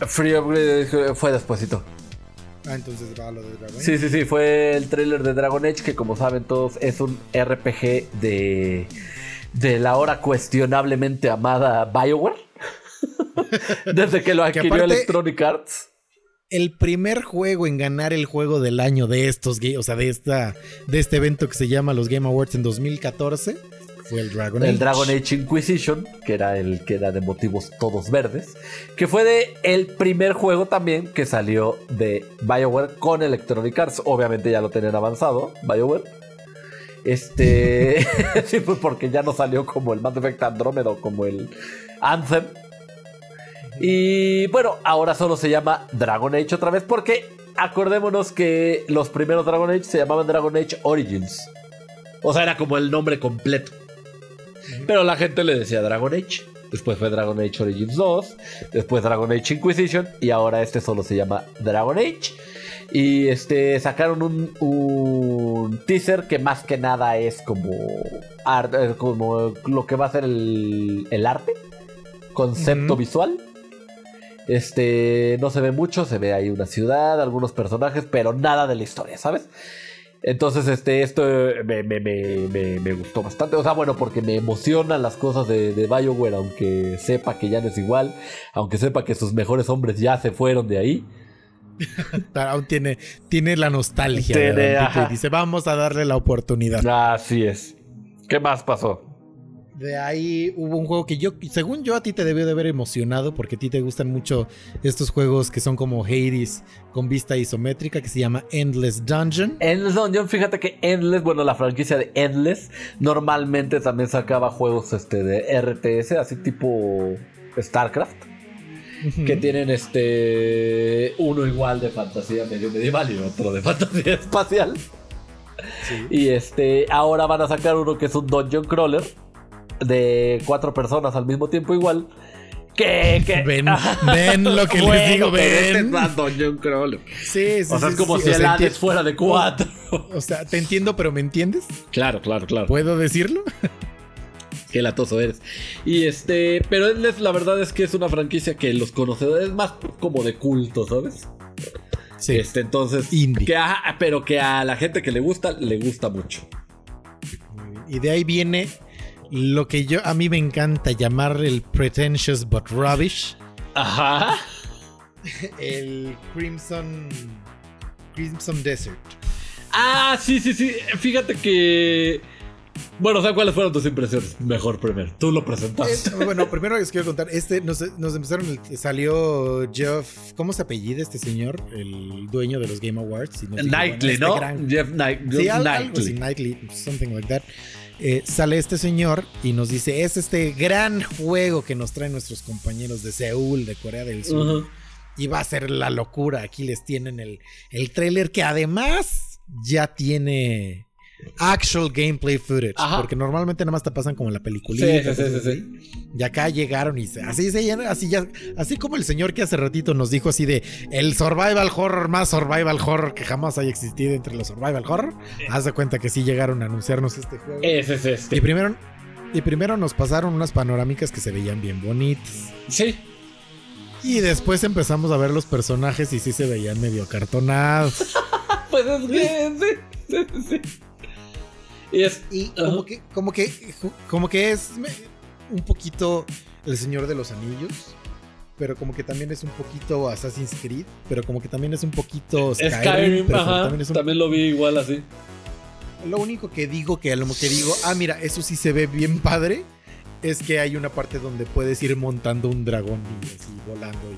Free Upgrade fue despuesito. Ah, entonces va lo de Dragon. Sí, sí, sí, fue el tráiler de Dragon Age, que como saben todos es un RPG de, de la ahora cuestionablemente amada Bioware. Desde que lo Que adquirió aparte- Electronic Arts. El primer juego en ganar el juego del año de estos, o sea, de esta, de este evento que se llama los Game Awards en 2014, Fue el Dragon el Age. Dragon Age Inquisition, que era el que era de motivos todos verdes, que fue de el primer juego también que salió de BioWare con Electronic Arts. Obviamente ya lo tenían avanzado, BioWare. Este, sí, pues porque ya no salió como el Mass Effect Andromeda o como el Anthem. Y bueno, ahora solo se llama Dragon Age otra vez porque acordémonos que los primeros Dragon Age se llamaban Dragon Age Origins. O sea, era como el nombre completo. Pero la gente le decía Dragon Age. Después fue Dragon Age Origins 2. Después Dragon Age Inquisition. Y ahora este solo se llama Dragon Age. Y este sacaron un, un teaser que más que nada es como, art- eh, como lo que va a ser el, el arte. Concepto visual. Este no se ve mucho, se ve ahí una ciudad, algunos personajes, pero nada de la historia, ¿sabes? Entonces, este, esto me, me- me- me- me gustó bastante. O sea, bueno, porque me emocionan las cosas de, de BioWare, aunque sepa que ya no es igual, aunque sepa que sus mejores hombres ya se fueron de ahí. Aún tiene, tiene la nostalgia. Y dice, vamos a darle la oportunidad. Así es. ¿Qué más pasó? De ahí hubo un juego que yo, según yo, a ti te debió de haber emocionado porque a ti te gustan mucho estos juegos que son como Hades con vista isométrica que se llama Endless Dungeon. Endless Dungeon, fíjate que Endless, bueno, la franquicia de Endless normalmente también sacaba juegos este, de RTS, así tipo StarCraft. Que tienen este uno igual de fantasía medio medieval y otro de fantasía espacial. Y este ahora van a sacar uno que es un dungeon crawler de cuatro personas al mismo tiempo igual. Que, que Ven, ven lo que les digo, este ven. es más dungeon crawler. Sí, sí, O sea, sí, es como sí, si el Hades fuera de cuatro. O sea, te entiendo, pero ¿me entiendes? Claro, claro, claro. ¿Puedo decirlo? Qué latoso eres. Y este, pero la verdad es que es una franquicia que los conocedores es más como de culto, ¿sabes? Sí. Este, entonces, Indie. que a- pero que a la gente que le gusta, le gusta mucho. Y de ahí viene lo que yo a mí me encanta llamar el pretentious but rubbish, Ajá. el Crimson Crimson Desert. Ah, sí, sí, sí. Fíjate que. Bueno, o sea, ¿cuáles fueron tus impresiones? Mejor primero. Tú lo presentaste. Es- bueno, primero les quiero contar, este nos, nos empezaron, el- salió Jeff, ¿cómo se apellida este señor? El dueño de los Game Awards. Nos dijo, Knightley, ¿no? este gran- Jeff Knight- Sí, algo Knightley. así, Knightley, something like that. Eh, sale este señor y nos dice, es este gran juego que nos traen nuestros compañeros de Seúl, de Corea del Sur. Y va a ser la locura. Aquí les tienen el, el trailer que además ya tiene actual gameplay footage. Ajá. Porque normalmente nada más te pasan como la peliculita. Sí, sí, sí, sí. Y acá llegaron y se- así así ya, así como el señor que hace ratito nos dijo así de el survival horror más survival horror que jamás haya existido entre los survival horror. Haz de cuenta que sí llegaron a anunciarnos este juego. Ese es Y este. primero, y primero nos pasaron unas panorámicas que se veían bien bonitas. Sí. Y después empezamos a ver los personajes y sí se veían medio cartonados. Pues es que. Sí, Y es. Y como que, como que, como que es un poquito El Señor de los Anillos. Pero como que también es un poquito Assassin's Creed. Pero como que también es un poquito Skyrim. Skyrim, pero ajá. también es un- También lo vi igual así. Lo único que digo que a lo que digo, ah, mira, eso sí se ve bien padre. Es que hay una parte donde puedes ir montando un dragón y así volando y,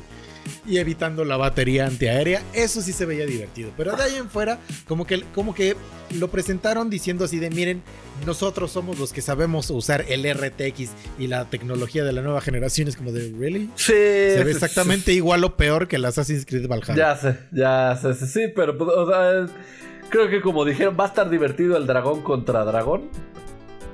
y evitando la batería antiaérea. Eso sí se veía divertido. Pero de ahí en fuera, como que, como que lo presentaron diciendo así de miren, nosotros somos los que sabemos usar el RTX y la tecnología de la nueva generación. Es como de, ¿really? Sí. Se ve exactamente igual o peor que el Assassin's Creed Valhalla. Ya sé, ya sé, sí, pero pues, o sea, es- creo que como dijeron, va a estar divertido el dragón contra dragón.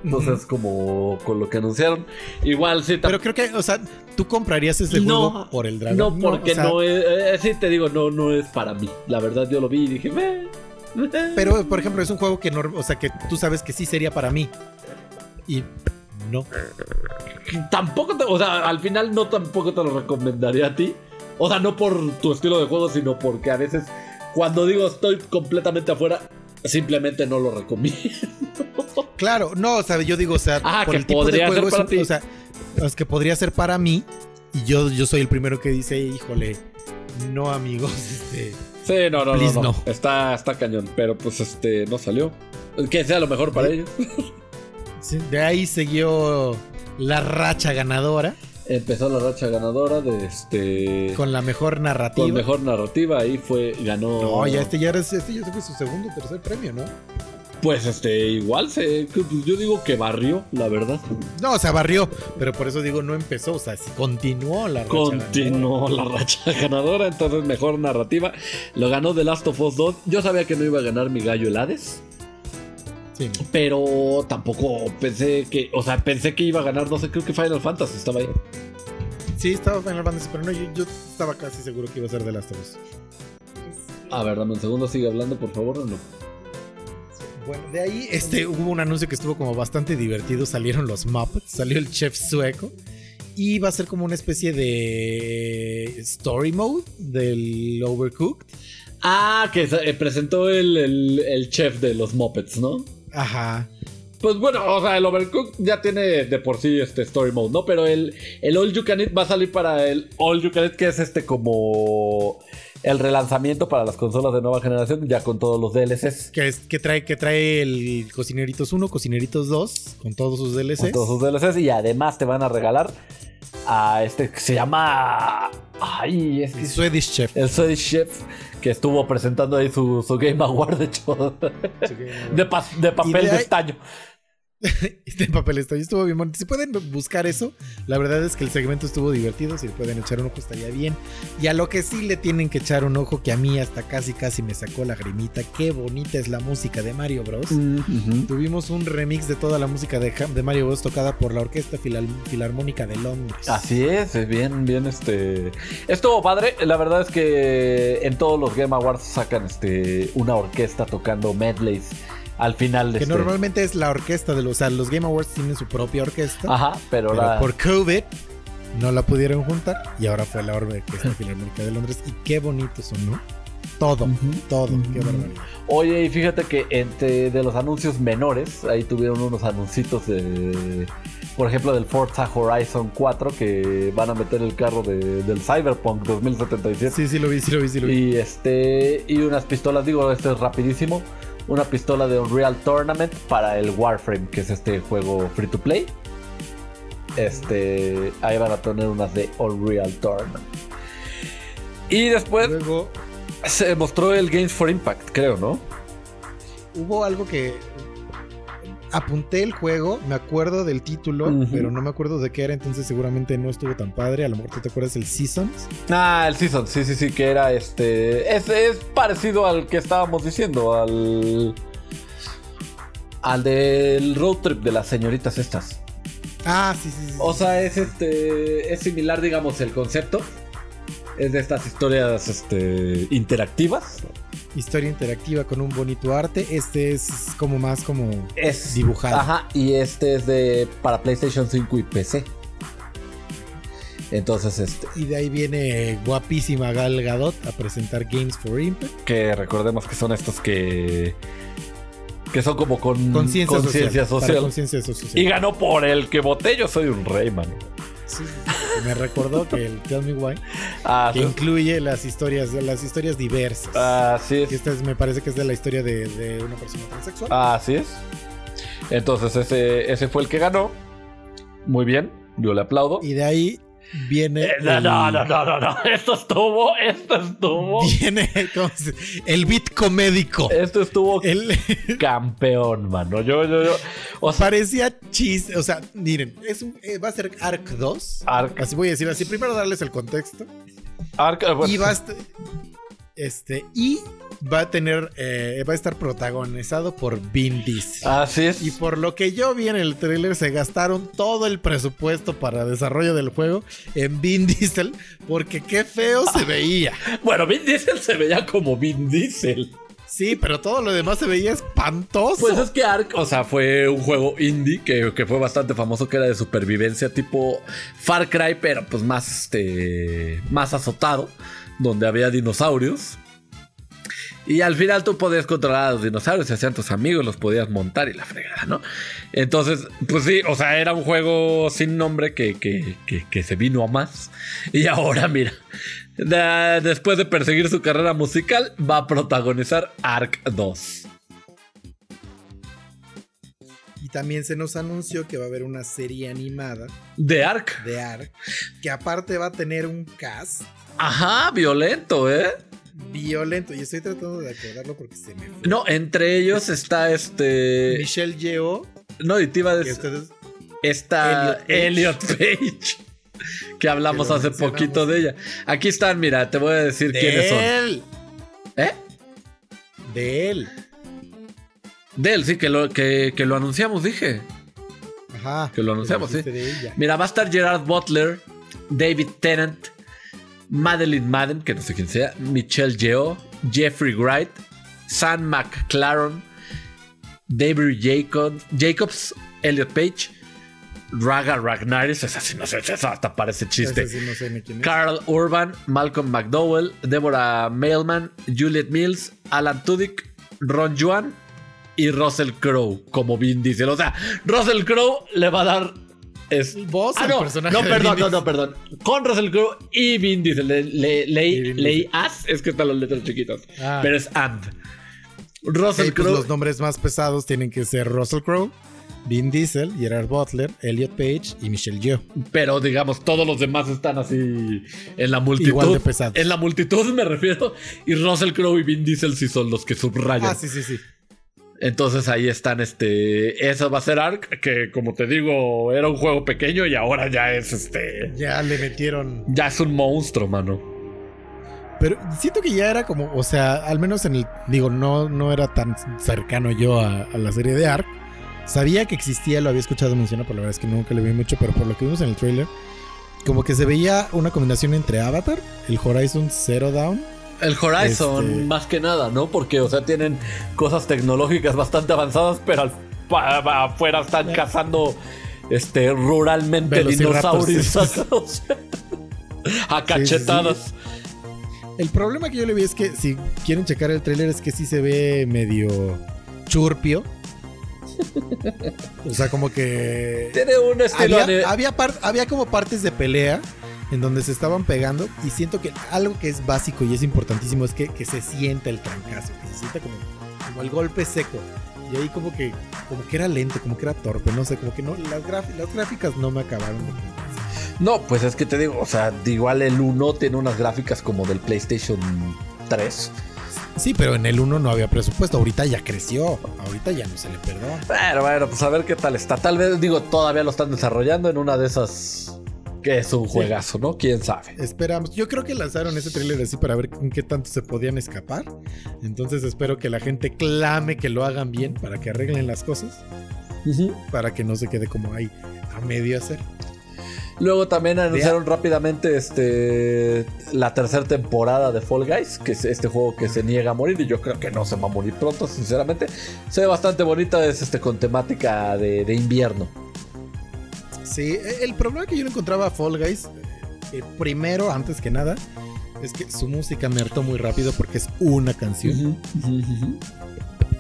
Entonces, como con lo que anunciaron, igual sí, Pero creo que, o sea, tú comprarías ese No, juego por el dragón. no, porque o sea, no es, eh, sí te digo, no, no es para mí. La verdad, yo lo vi y dije, "Meh, meh". Pero, por ejemplo, es un juego que, no, o sea, que tú sabes que sí sería para mí. Y no. tampoco, te- o sea, al final no tampoco te lo recomendaría a ti. O sea, no por tu estilo de juego, sino porque a veces cuando digo estoy completamente afuera, simplemente no lo recomiendo. Claro, no, o sea, yo digo, o sea, Ah, por que el tipo podría de juego ser para ti. O sea, es que podría ser para mí. Y yo, yo soy el primero que dice, híjole, no, amigos, este. Sí, no, no, no, Please, no. no. Está, está cañón, pero pues este no salió. Que sea lo mejor para ellos. Sí, de ahí siguió la racha ganadora. Empezó la racha ganadora de este. Con la mejor narrativa. Con mejor narrativa, ahí fue, ganó. No, ya este ya, era, este ya fue su segundo o tercer premio, ¿no? Pues este, igual se. Yo digo que barrió, la verdad. No, o sea, barrió. Pero por eso digo, no empezó. O sea, continuó la racha Continuó la racha ganadora. Entonces, mejor narrativa. Lo ganó The Last of Us 2. Yo sabía que no iba a ganar mi gallo Helades. Sí. Pero tampoco pensé que. O sea, pensé que iba a ganar, no sé, creo que Final Fantasy estaba ahí. Sí, estaba Final Fantasy, pero no, yo, yo estaba casi seguro que iba a ser The Last of Us. A ver, dame un segundo, sigue hablando, por favor, o no. Bueno, de ahí este, hubo un anuncio que estuvo como bastante divertido. Salieron los Muppets, salió el chef sueco. Y va a ser como una especie de story mode del Overcooked. Ah, que eh, presentó el, el, chef de los Muppets, ¿no? Ajá. Pues bueno, o sea, el Overcooked ya tiene de por sí este story mode, ¿no? Pero el, el All You Can Eat va a salir para el All You Can Eat, que es este como el relanzamiento para las consolas de nueva generación, ya con todos los DLCs. Que, es, que, trae, que trae el Cocineritos 1, Cocineritos 2, con todos sus DLCs. Con todos sus DLCs y además te van a regalar a este que se llama... Ay, es que... El Swedish Chef. El Swedish Chef, que estuvo presentando ahí su, Game Award, de hecho, de, de, papel de estaño. este papel está estuvo bien bonito. Si pueden buscar eso, la verdad es que el segmento estuvo divertido. Si le pueden echar un ojo, estaría bien. Y a lo que sí le tienen que echar un ojo, que a mí hasta casi casi me sacó la grimita. Qué bonita es la música de Mario Bros. Tuvimos un remix de toda la música de, de Mario Bros. tocada por la Orquesta Filarmónica de Londres. Así es, es bien, bien este. Estuvo padre. La verdad es que en todos los Game Awards sacan este una orquesta tocando medleys al final de Que este normalmente es la orquesta de los... O sea, los Game Awards tienen su propia orquesta. Ajá, pero, por COVID no la pudieron juntar y ahora fue la Orquesta Filarmónica de Londres. Y qué bonito sonó. Todo, todo, qué barbaridad. Oye, y fíjate que entre de los anuncios menores, ahí tuvieron unos anuncios de, por ejemplo, del Forza Horizon 4, que van a meter el carro del Cyberpunk 2077. Sí, sí, lo vi, sí, lo vi, sí, lo vi. Y este, y unas pistolas, digo, esto es rapidísimo una pistola de Unreal Tournament para el Warframe, que es este juego free to play. Este, ahí van a tener unas de Unreal Tournament. Y después Luego, se mostró el Games for Impact, creo, ¿no? Hubo algo que apunté el juego, me acuerdo del título, pero no me acuerdo de qué era, entonces seguramente no estuvo tan padre. A lo mejor tú te acuerdas del Seasons. Ah, el Seasons, sí, sí, sí, que era este. Es, es parecido al que estábamos diciendo, al. Al del road trip de las señoritas estas. Ah, sí, sí, sí. O sea, es este. Es similar, digamos, el concepto. Es de estas historias este, interactivas historia interactiva con un bonito arte. Este es como más como es, dibujado. Ajá, y este es de para PlayStation 5 y PC. Entonces, este. Y de ahí viene guapísima Gal Gadot a presentar Games for Impact. Que recordemos que son estos que. Que son como con conciencia social. social. Y ganó por el que voté. Yo soy un rey, mano me recordó que el Tell Me Why ah, que incluye las historias, las historias diversas. Así es. esta me parece que es de la historia de, una persona transexual. Así es. Entonces ese, ese fue el que ganó. Muy bien, yo le aplaudo. Y de ahí viene. Eh, no, no, no, no, no, Esto estuvo, esto estuvo. Viene el beat comédico. Esto estuvo el campeón, mano. Yo, yo, yo. O sea, Parecía chiste. O sea, miren, es eh, va a ser Arc 2. Arc. Así voy a decir así. Primero darles el contexto. Arc. Eh, y va a este, y va a tener, eh, va a estar protagonizado por Vin Diesel. Así es. Y por lo que yo vi en el trailer, se gastaron todo el presupuesto para desarrollo del juego en Vin Diesel, porque qué feo se veía. Bueno, Vin Diesel se veía como Vin Diesel. Sí, pero todo lo demás se veía espantoso. Pues es que Ark, o sea, fue un juego indie que, que, fue bastante famoso, que era de supervivencia tipo Far Cry, pero pues más, este, más azotado donde había dinosaurios. Y al final tú podías controlar a los dinosaurios, se hacían tus amigos, los podías montar y la fregada, ¿no? Entonces, pues sí, o sea, era un juego sin nombre que, que, se vino a más. Y ahora, mira, después de perseguir su carrera musical, va a protagonizar Ark 2. también se nos anunció que va a haber una serie animada De Ark. de Ark, que aparte va a tener un cast Ajá, violento, ¿eh? violento. Y estoy tratando de acordarlo porque se me fue. No, entre ellos está este. Michelle Yeoh, No, y te iba a decir. ustedes Está Elliot Elliot Page. Page. Que hablamos Que hace poquito de ella. Aquí están, mira, te voy a decir quiénes de son. él, ¿Eh? de él. De él, sí, que lo, que, que lo anunciamos, dije. Ajá. Que lo anunciamos, sí. de. Mira, va a estar Gerard Butler, David Tennant, Madeline Madden, que no sé quién sea, Michelle Yeoh, Jeffrey Wright, Sam McClaren, David Jacob, Jacobs, Elliot Page, Raga Ragnaris, esa sí no sé, esa hasta parece chiste. Ese sí no sé ni quién es. Carl Urban, Malcolm McDowell, Deborah Mailman, Juliet Mills, Alan Tudyk, Ron Juan y Russell Crowe como Vin Diesel. O sea, Russell Crowe le va a dar. Es... Vos, Ah, el no, personaje no, perdón, no, no, perdón. Con Russell Crowe y Vin Diesel. Le- le- leí, Y Vin leí Diesel. as, es que están las letras chiquitas. Ah. Pero es and. Russell pues los nombres más pesados tienen que ser Russell Crowe, Vin Diesel, Gerard Butler, Elliot Page y Michelle Yeoh. Pero digamos, todos los demás están así en la multitud. Igual de pesados. En la multitud me refiero. Y Russell Crowe y Vin Diesel sí son los que subrayan. Ah, sí, sí, sí. Entonces ahí están, este. Eso va a ser Ark, que como te digo, era un juego pequeño y ahora ya es este. Ya le metieron. Ya es un monstruo, mano. Pero siento que ya era como, o sea, al menos en el. Digo, no, no era tan cercano yo a, a la serie de Ark. Sabía que existía, lo había escuchado mencionar, pero la verdad es que nunca le vi mucho. Pero por lo que vimos en el trailer, como que se veía una combinación entre Avatar, el Horizon Zero Dawn. El Horizon, Este- más que nada, ¿no? Porque, o sea, tienen cosas tecnológicas bastante avanzadas, pero al- pa- pa- afuera están cazando este, ruralmente dinosaurios. o sea, a cachetadas. El problema que yo le vi es que si quieren checar el trailer es que sí se ve medio churpio. O sea, como que Tiene un estilo. había, ane- había, par- había como partes de pelea en donde se estaban pegando y siento que algo que es básico y es importantísimo es que, que se sienta el trancazo, que se sienta como, como el golpe seco. Y ahí como que, como que era lento, como que era torpe, no sé, como que no, las, las gráficas no me acabaron de. No, pues es que te digo, o sea, igual el 1 tiene unas gráficas como del PlayStation 3. Sí, pero en el 1 no había presupuesto, ahorita ya creció, ahorita ya no se le perdona. Pero bueno, pues a ver qué tal está. Tal vez, digo, todavía lo están desarrollando en una de esas que es un juegazo, ¿no? ¿Quién sabe? Esperamos. Yo creo que lanzaron ese tráiler así para ver en qué tanto se podían escapar. Entonces espero que la gente clame que lo hagan bien para que arreglen las cosas. Para que no se quede como ahí a medio hacer. Luego también anunciaron rápidamente este la tercera temporada de Fall Guys, que es este juego que se niega a morir y yo creo que no se va a morir pronto, sinceramente. Se ve bastante bonita, es este con temática de, de invierno. Sí, e- el problema que yo no encontraba a Fall Guys, eh, primero, antes que nada, es que su música me hartó muy rápido porque es una canción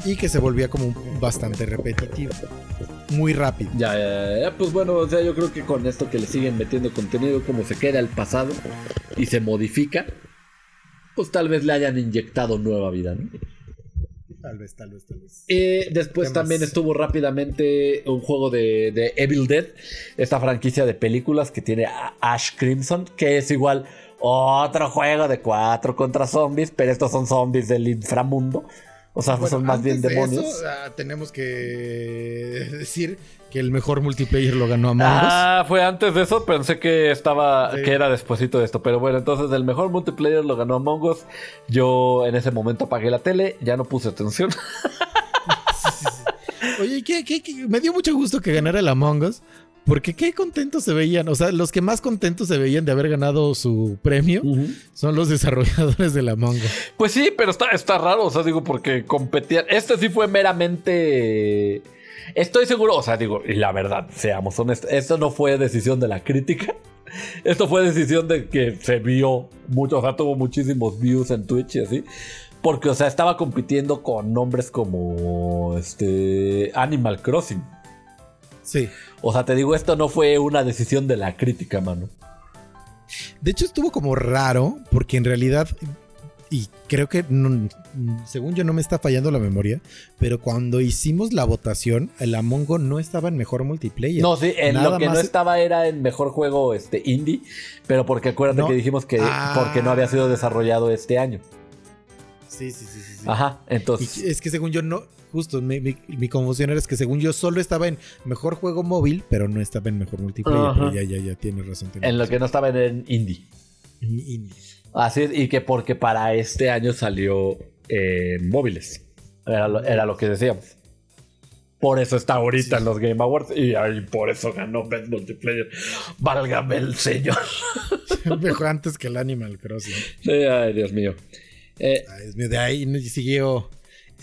y que se volvía como bastante repetitivo. Muy rápido. Ya, ya, ya, pues bueno, o sea, yo creo que con esto que le siguen metiendo contenido, como se queda el pasado y se modifica, pues tal vez le hayan inyectado nueva vida, ¿no? Tal vez, tal vez, tal vez. Eh, después ¿Qué también más? estuvo rápidamente un juego de, de Evil Dead, esta franquicia de películas que tiene a Ash Crimson, que es igual otro juego de cuatro contra zombies, pero estos son zombies del inframundo. O sea, Bueno, son más bien de demonios. eso, ah, tenemos que decir que el mejor multiplayer lo ganó Among Us. Ah, fue antes de eso, pensé que estaba, Sí. que era despuesito de esto, pero bueno, entonces el mejor multiplayer lo ganó Among Us. Yo en ese momento apagué la tele, ya no puse atención. Oye, ¿qué, qué, qué? me dio mucho gusto que ganara el Among Us. Porque qué contentos se veían. O sea, los que más contentos se veían de haber ganado su premio son los desarrolladores del Among Us. Pues sí, pero está, está raro, o sea, digo, porque competían. Este sí fue meramente. Estoy seguro, o sea, digo, y la verdad, seamos honestos, esto no fue decisión de la crítica. Esto fue decisión de que se vio mucho, o sea, tuvo muchísimos views en Twitch y así. Porque, o sea, estaba compitiendo con nombres como este Animal Crossing. Sí. O sea, te digo, esto no fue una decisión de la crítica, mano. De hecho, estuvo como raro, porque en realidad y creo que según yo no me está fallando la memoria, pero cuando hicimos la votación, el Among Us no estaba en mejor multiplayer. No, sí, en lo que no estaba era en mejor juego este indie, pero porque acuérdate que dijimos que porque no había sido desarrollado este año. Sí, sí, sí, sí. Ajá, entonces. es que según yo no, justo mi, mi, confusión era es que según yo solo estaba en mejor juego móvil, pero no estaba en mejor multiplayer. Pero ya, ya, ya, tienes razón. en lo que no estaba en indie. En indie. Así es, y que porque para este año salió en móviles. Era lo, que decíamos. Por eso está ahorita en los Game Awards y ahí por eso ganó Best Multiplayer. Válgame el señor. Mejor antes que el Animal Crossing. ay, Dios mío. Eh, de ahí siguió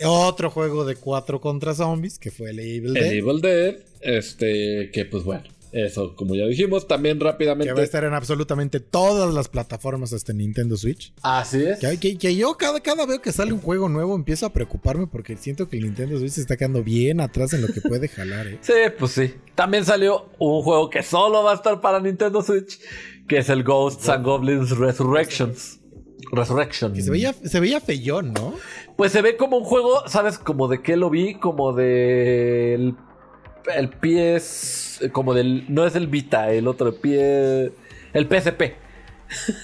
otro juego de cuatro contra zombies, que fue el Evil Dead. El Evil Dead, este, que pues bueno, eso, como ya dijimos, también rápidamente. Que va a estar en absolutamente todas las plataformas hasta Nintendo Switch. Así es. Que, yo cada, cada vez que sale un juego nuevo empiezo a preocuparme porque siento que el Nintendo Switch se está quedando bien atrás en lo que puede jalar. ¿eh? sí, pues sí. También salió un juego que solo va a estar para Nintendo Switch, que es el Ghosts and Goblins Resurrections. Resurrection. se veía, se veía feyón, ¿no? Pues se ve como un juego, ¿sabes? Como de qué lo vi, como de el pie es como del. No es el Vita, el otro pie. El PSP.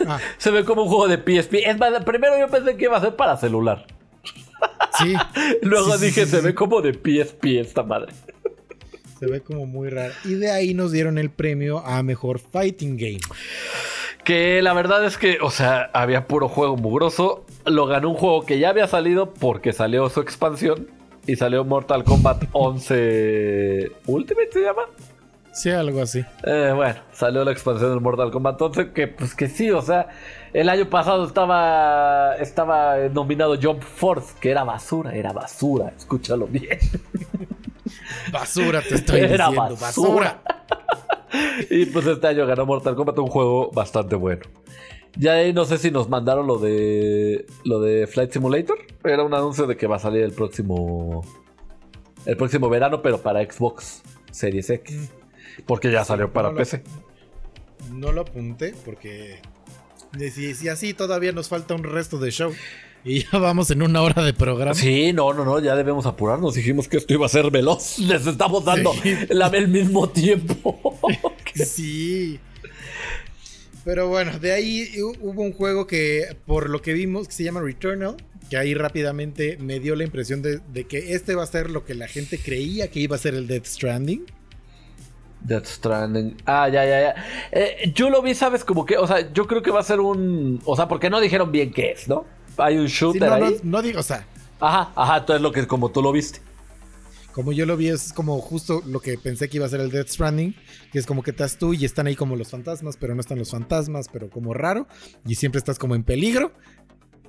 Ah. Se ve como un juego de PSP. Es más, primero yo pensé que iba a ser para celular. Sí. Luego dije, se ve como de PSP esta madre. Se ve como muy raro. Y de ahí nos dieron el premio a mejor fighting game. Que la verdad es que, o sea, había puro juego mugroso. Lo ganó un juego que ya había salido porque salió su expansión y salió Mortal Kombat 11 Ultimate, ¿se llama? Sí, algo así. Eh, bueno, salió la expansión del Mortal Kombat 11, que pues que sí, o sea, el año pasado estaba, estaba nominado Jump Force, que era basura, era basura, escúchalo bien. basura, te estoy era diciendo, basura. y pues este año ganó Mortal Kombat, un juego bastante bueno. Ya ahí no sé si nos mandaron lo de lo de Flight Simulator. Era un anuncio de que va a salir el próximo el próximo verano, pero para Xbox Series X, porque ya salió para PC. no lo apunté porque si, así todavía nos falta un resto de show. Y ya vamos en una hora de programa. Sí, no, no, no, ya debemos apurarnos. Dijimos que esto iba a ser veloz. Les estamos dando la, el mismo tiempo. sí. Pero bueno, de ahí hubo un juego que, por lo que vimos, que se llama Returnal. Que ahí rápidamente me dio la impresión de, que este va a ser lo que la gente creía que iba a ser el Death Stranding. Death Stranding. Ah, ya, ya, ya. Eh, yo lo vi, ¿sabes? Como que, o sea, yo creo que va a ser un. O sea, porque no dijeron bien qué es, ¿no? Hay un shooter no, ahí. No, no digo, o sea. Ajá, ajá, entonces lo que como tú lo viste como yo lo vi, es como justo lo que pensé que iba a ser el Death Stranding, que es como que estás tú y están ahí como los fantasmas, pero no están los fantasmas, pero como raro, y siempre estás como en peligro.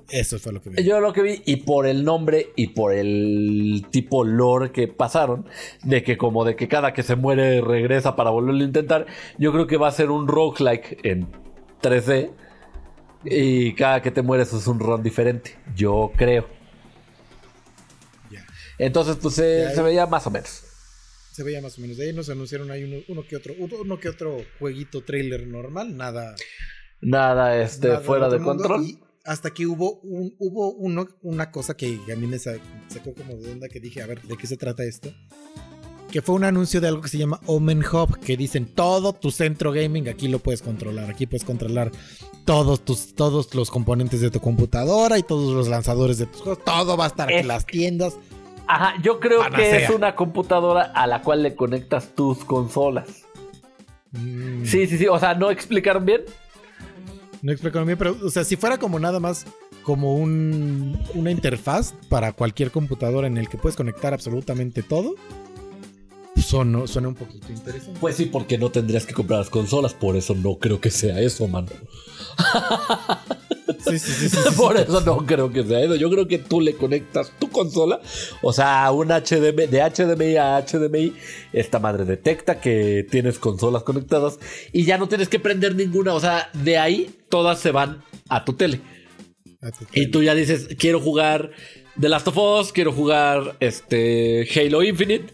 Eso fue lo que vi. Yo lo que vi, y por el nombre y por el tipo lore que pasaron, de que como de que cada que se muere regresa para volverlo a intentar, yo creo que va a ser un roguelike en 3D. Y cada que te mueres es un run diferente. Yo creo. Entonces, pues se, veía más o menos. Se veía más o menos. De ahí nos anunciaron ahí uno, que otro, uno que otro jueguito trailer normal, nada. Nada, este, fuera de control. Hasta que hubo un, hubo uno, una cosa que a mí me sacó como de onda que dije, a ver, ¿de qué se trata esto? Que fue un anuncio de algo que se llama Omen Hub, que dicen todo tu centro gaming aquí lo puedes controlar. Aquí puedes controlar todos tus, todos los componentes de tu computadora y todos los lanzadores de tus juegos. Todo va a estar en las tiendas. Ajá, yo creo que es una computadora a la cual le conectas tus consolas. Mm. Sí, sí, sí. O sea, ¿no explicaron bien? No bien, pero, o sea, si fuera como nada más como un, una interfaz para cualquier computadora en el que puedes conectar absolutamente todo, suena, suena un poquito interesante. Pues sí, porque no tendrías que comprar las consolas, por eso no creo que sea eso, mano. Sí, sí, sí, Por eso no creo que sea eso. Yo creo que tú le conectas tu consola, o sea, un HDMI, de HDMI a HDMI, esta madre detecta que tienes consolas conectadas y ya no tienes que prender ninguna. O sea, de ahí todas se van a tu tele. Y tú ya dices, quiero jugar The Last of Us, quiero jugar este Halo Infinite.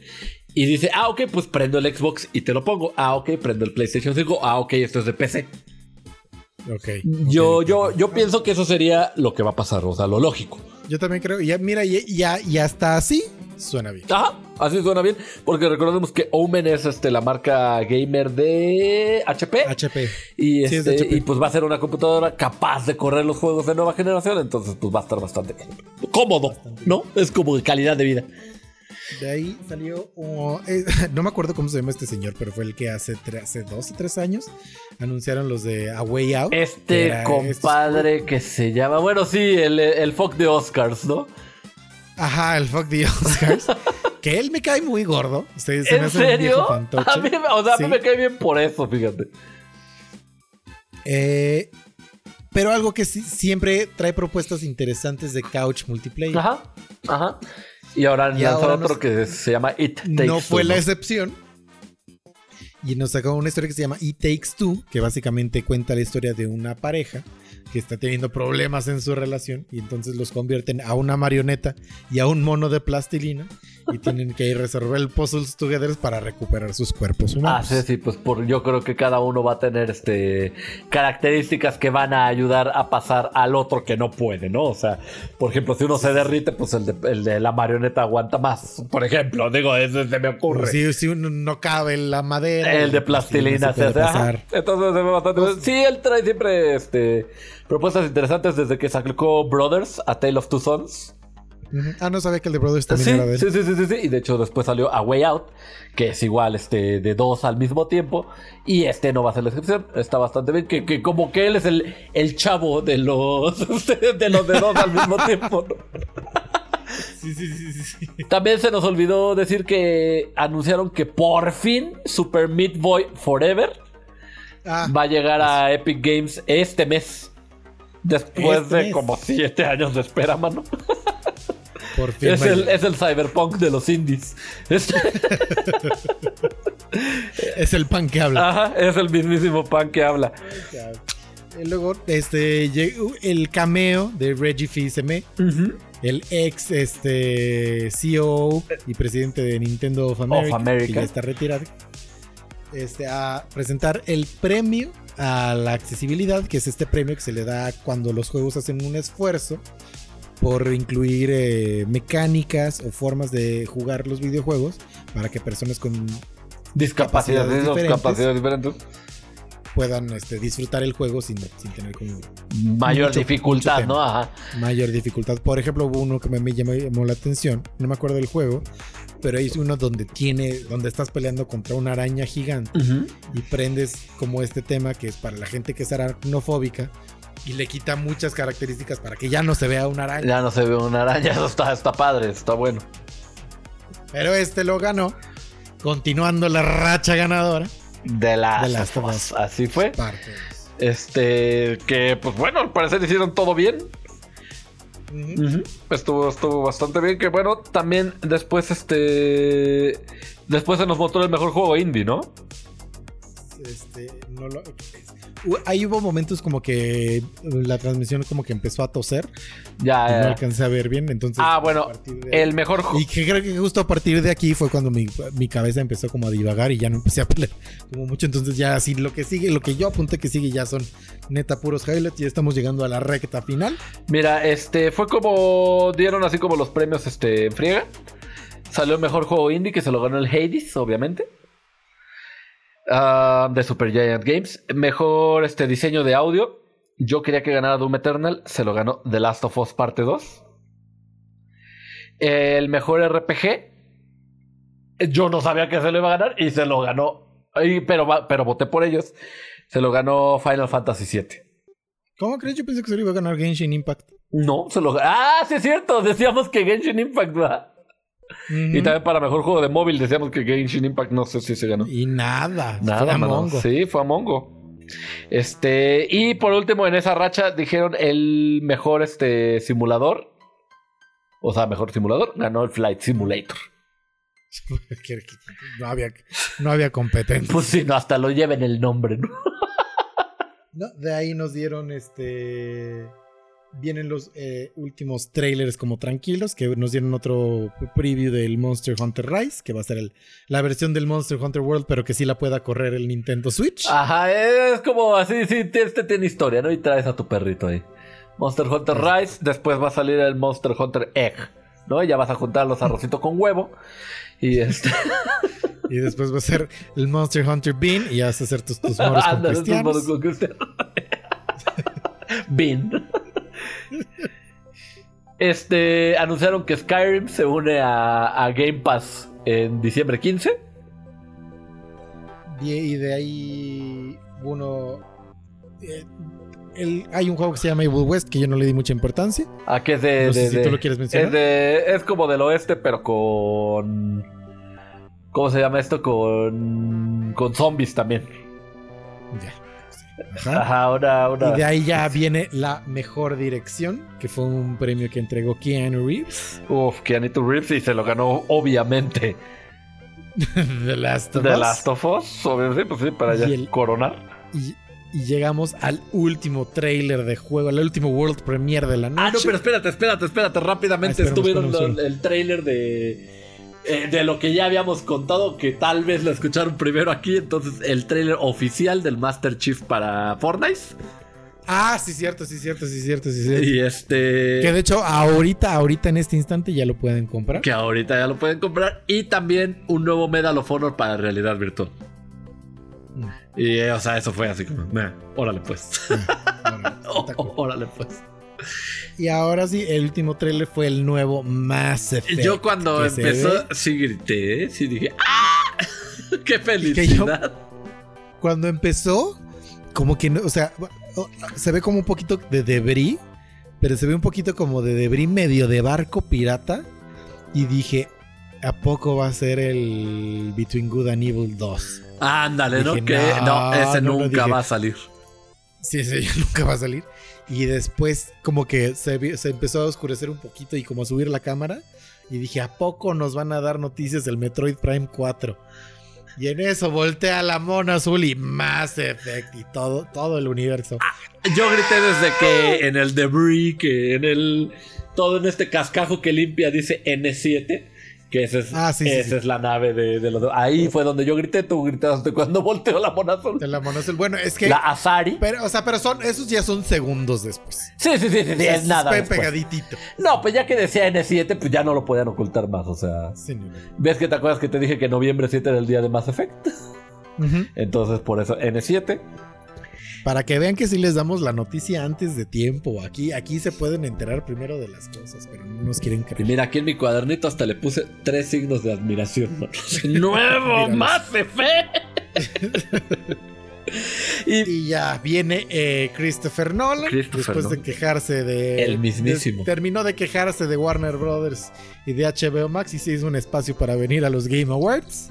Y dice, ah, ok, pues prendo el Xbox y te lo pongo. Ah, ok, prendo el PlayStation 5. Ah, ok, esto es de PC. Ok. Yo, yo, yo pienso que eso sería lo que va a pasar, o sea, lo lógico. Yo también creo. Y ya, mira, ya, ya, ya está así. Suena bien. Ajá, así suena bien, porque recordemos que Omen es este, la marca gamer de HP. HP. Y, Sí, es de este, HP. y pues va a ser una computadora capaz de correr los juegos de nueva generación, entonces pues va a estar bastante cómodo, Bastante. ¿no? Es como de calidad de vida. De ahí salió. oh, eh, no me acuerdo cómo se llama este señor, pero fue el que hace, hace dos o tres años anunciaron los de A Way Out. Este era compadre que se llama, bueno, sí, el, el fuck de Oscars, ¿no? Ajá, el fuck the Oscars. que él me cae muy gordo. Se, se me ¿En hace un viejo serio? A mí, me- o sea, a mí me cae bien por eso, fíjate. Eh, pero algo que sí- siempre trae propuestas interesantes de couch multiplayer. Ajá, ajá. Y ahora ahora otro nos- que se llama It Takes no fue Two, la ¿no? excepción. Y nos sacó una historia que se llama It Takes Two, que básicamente cuenta la historia de una pareja que está teniendo problemas en su relación y entonces los convierten a una marioneta y a un mono de plastilina y tienen que ir a resolver el puzzles together para recuperar sus cuerpos Ah, humanos. sí, sí, pues por, yo creo que cada uno va a tener este características que van a ayudar a pasar al otro que no puede, ¿no? O sea, por ejemplo, si uno se derrite, pues el de, el de la marioneta aguanta más. Por ejemplo, digo, eso se me ocurre. Si, si uno no cabe en la madera, El de pues, plastilina se se hace. Entonces se ve bastante. Sí, él trae siempre este, propuestas interesantes desde que sacó Brothers, A Tale of Two Sons. Ah, no sabía que el de Brothers también Sí, era de él. sí, sí, sí, sí, sí. Y de hecho después salió A Way Out, que es igual este, de dos al mismo tiempo. Y este no va a ser la excepción. Está bastante bien. Que, que como que él es el, el chavo de los, de los de dos al mismo tiempo. ¿no? Sí, sí, sí, sí, sí. También se nos olvidó decir que anunciaron que por fin Super Meat Boy Forever Ah, va a llegar a Epic Games este mes. Después Este de como siete años de espera, mano. por fin. Es el, es el cyberpunk de los indies. Es, Es el pan que habla. ajá, es el mismísimo pan que habla. Y luego, este, llegó el cameo de Reggie Fils-Aimé, el ex este, CEO y presidente de Nintendo of America, America. que ya está retirado, este, a presentar el premio a la accesibilidad, que es este premio que se le da cuando los juegos hacen un esfuerzo por incluir eh, mecánicas o formas de jugar los videojuegos para que personas con Discapacidades, diferentes. capacidades diferentes. puedan este, disfrutar el juego sin, sin tener como Mayor Mucho- dificultad, mucho ¿no? Ajá. mayor dificultad. Por ejemplo, hubo uno que me, me llamó la atención, no me acuerdo del juego, pero hay uno donde tiene, donde estás peleando contra una araña gigante y prendes como este tema que es para la gente que es aracnofóbica y le quita muchas características para que ya no se vea una araña. Ya no se ve una araña, eso está, está padre, está bueno. Pero este lo ganó, continuando la racha ganadora. De las The Last of Us. Así fue. Parte. Este, que pues bueno, al parecer hicieron todo bien. Estuvo, estuvo bastante bien. Que bueno, también después este. Después se nos mostró el mejor juego indie, ¿no? Este, no lo- Ahí hubo momentos como que la transmisión como que empezó a toser Ya. y no ya. alcancé a ver bien, entonces Ah, bueno, de- el mejor juego. Y que creo que justo a partir de aquí fue cuando mi, mi cabeza empezó como a divagar y ya no empecé a pelear como mucho. Entonces ya así lo que sigue, lo que yo apunté que sigue ya son neta puros highlights. Ya estamos llegando a la recta final. Mira, este fue como dieron así como los premios este en friega. Salió el mejor juego indie que se lo ganó el Hades, obviamente. Ah, de Supergiant Games. Mejor este diseño de audio. Yo quería que ganara Doom Eternal, se lo ganó The Last of Us Parte 2. El mejor RPG. Yo no sabía que se lo iba a ganar y se lo ganó. Ay, pero, pero voté por ellos. Se lo ganó Final Fantasy VII. ¿Cómo crees? Yo pensé que se lo iba a ganar Genshin Impact. No, se lo Ah, sí es cierto. Decíamos que Genshin Impact va. Y también para mejor juego de móvil decíamos que Genshin Impact no sé si se ganó. Y nada. Nada, fue. Sí, fue a Mongo. Este, y por último en esa racha dijeron el mejor este simulador. O sea, mejor simulador, ganó el Flight Simulator. No, había, no había competencia. Pues sí, no, hasta lo lleven el nombre, ¿no? No, de ahí nos dieron este vienen los eh, últimos trailers como tranquilos, que nos dieron otro preview del Monster Hunter Rise, que va a ser el- la versión del Monster Hunter World, pero que sí la pueda correr el Nintendo Switch. Ajá, es como así, sí, este tiene historia, ¿no? Y traes a tu perrito ahí. Monster Hunter Rise, después va a salir el Monster Hunter Egg, ¿no? Y ya vas a juntar los arrocitos con huevo. Y este. Y después va a ser el Monster Hunter Bean y ya vas a hacer tus, tus moros con Ándale, tus cristianos. moros con cristianos. Bin. Este, anunciaron que Skyrim se une a, a Game Pass en diciembre 15. Y, y de ahí uno... eh, el- hay un juego que se llama Evil West que yo no le di mucha importancia. ¿A qué es de, No sé de- si de- tú lo quieres mencionar. Es, de- es como del oeste, pero con. ¿Cómo se llama esto? Con. Con zombies también. Ya. Ajá. Ajá, una. una- Y de ahí ya viene la mejor dirección, que fue un premio que entregó Keanu Reeves. Uf, Keanu Reeves y se lo ganó, obviamente. The Last of The Us. Last of Us, obviamente, pues sí, para ya el- coronar. Y, y llegamos al último trailer de juego, al último World Premiere de la noche. Ah, no, pero espérate, espérate, espérate. Rápidamente Ah, estuvieron el trailer de. Eh, de lo que ya habíamos contado, que tal vez lo escucharon primero aquí. Entonces, el trailer oficial del Master Chief para Fortnite. Ah, sí, cierto, sí, cierto, sí, cierto, sí, cierto. Y este. Que de hecho, ahorita, ahorita en este instante ya lo pueden comprar. que ahorita ya lo pueden comprar. Y también un nuevo Medal of Honor para realidad virtual. Mm. Y, o sea, eso fue así como, "Nah, órale pues. Está cool. órale pues. Y ahora sí, el último trailer fue el nuevo Mass Effect. Yo cuando que empezó, sí grité, sí dije, ¡ah! ¡Qué Que yo- felicidad! cuando empezó, como que no, o sea, se ve como un poquito de debris, pero se ve un poquito como de debris medio de barco pirata. Y dije, ¿a poco va a ser el Between Good and Evil 2? Ándale, ¿no? Dije, Que no, ese no lo nunca va a salir. Sí, ese ya nunca va a salir. Y después como que se, se empezó a oscurecer un poquito y como a subir la cámara. Y dije, ¿a poco nos van a dar noticias del Metroid Prime 4? Y en eso voltea la mona azul y Mass Effect y todo, todo el universo. Yo grité desde que en el debris, que en el. Todo en este cascajo que limpia dice N7. Que esa es, Ah, sí, esa sí. es la nave de, de los. Ahí fue donde yo grité, tú gritaste cuando volteó la mona azul. De la mona azul. Bueno, es que... La Azari. Pero, o sea, pero son, esos ya son segundos después. Sí, sí, sí, sí, es nada. después. pegaditito. No, pues ya que decía N7, pues ya no lo podían ocultar más. O sea, Sí, no, no. ¿ves que te acuerdas que te dije que noviembre 7 era el día de Mass Effect? Entonces, por eso N7. Para que vean que sí les damos la noticia antes de tiempo. Aquí, aquí se pueden enterar primero de las cosas, pero no nos quieren Y creer. mira, aquí en mi cuadernito hasta le puse tres signos de admiración. ¡Nuevo Míralos. Mass Effect! y Y ya viene eh, Christopher Nolan. Christopher después Nolan. de quejarse de. El mismísimo. de- terminó de quejarse de Warner Brothers y de HBO Max y se hizo un espacio para venir a los Game Awards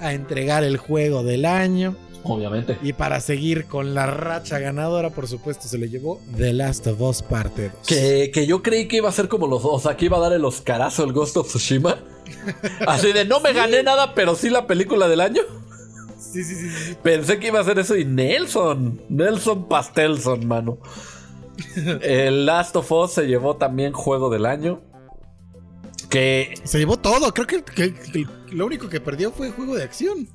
a entregar el juego del año. Obviamente. Y para seguir con la racha ganadora, por supuesto, se le llevó The Last of Us Parte 2. Que, que yo creí que iba a ser como los. O sea, que iba a dar el Oscarazo el Ghost of Tsushima. Así de no me gané nada, pero sí la película del año. Sí, sí, sí, sí. Pensé que iba a ser eso y Nelson. Nelson Pastelson, mano. El Last of Us se llevó también juego del año. Que Se llevó todo. Creo que, que- que lo único que perdió fue juego de acción.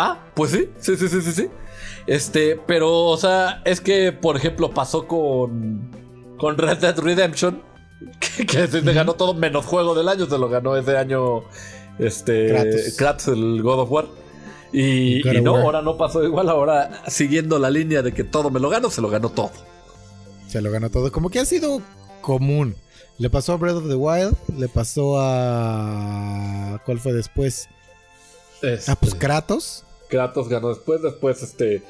Ah, pues sí, sí, sí, sí, sí, sí. Este, pero, o sea, es que, por ejemplo, pasó con, con Red Dead Redemption, que, que se le ganó todo menos juego del año, se lo ganó ese año, este, Kratos. Kratos, el God of War. Y, no, War. ahora no pasó igual, ahora siguiendo la línea de que todo me lo gano, se lo ganó todo. Se lo ganó todo. Como que ha sido común. Le pasó a Breath of the Wild. Le pasó a. ¿Cuál fue después? Este, Ah, pues Kratos. Kratos ganó después, después este,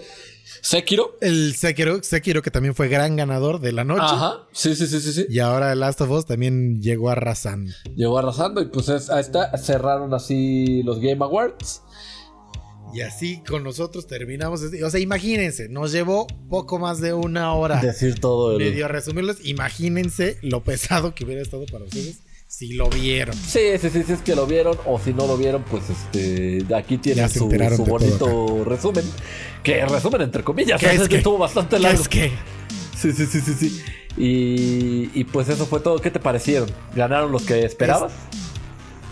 Sekiro. El Sekiro, Sekiro, que también fue gran ganador de la noche. Ajá, sí, sí, sí, sí, sí. Y ahora el Last of Us también llegó arrasando. Llegó arrasando y pues es- ahí está, cerraron así los Game Awards. Y así con nosotros terminamos. este- O sea, imagínense, nos llevó poco más de una hora Decir todo el... medio a resumirlos. Imagínense lo pesado que hubiera estado para ustedes si lo vieron. Sí, sí, sí, sí, es que lo vieron o si no lo vieron, pues este, aquí tienen su, su bonito resumen. Que resumen entre comillas, ¿Qué es, es que que- estuvo bastante ¿Qué largo. es que? Sí, sí, sí, sí, sí. Y, y pues eso fue todo. ¿Qué te parecieron? ¿Ganaron los que esperabas?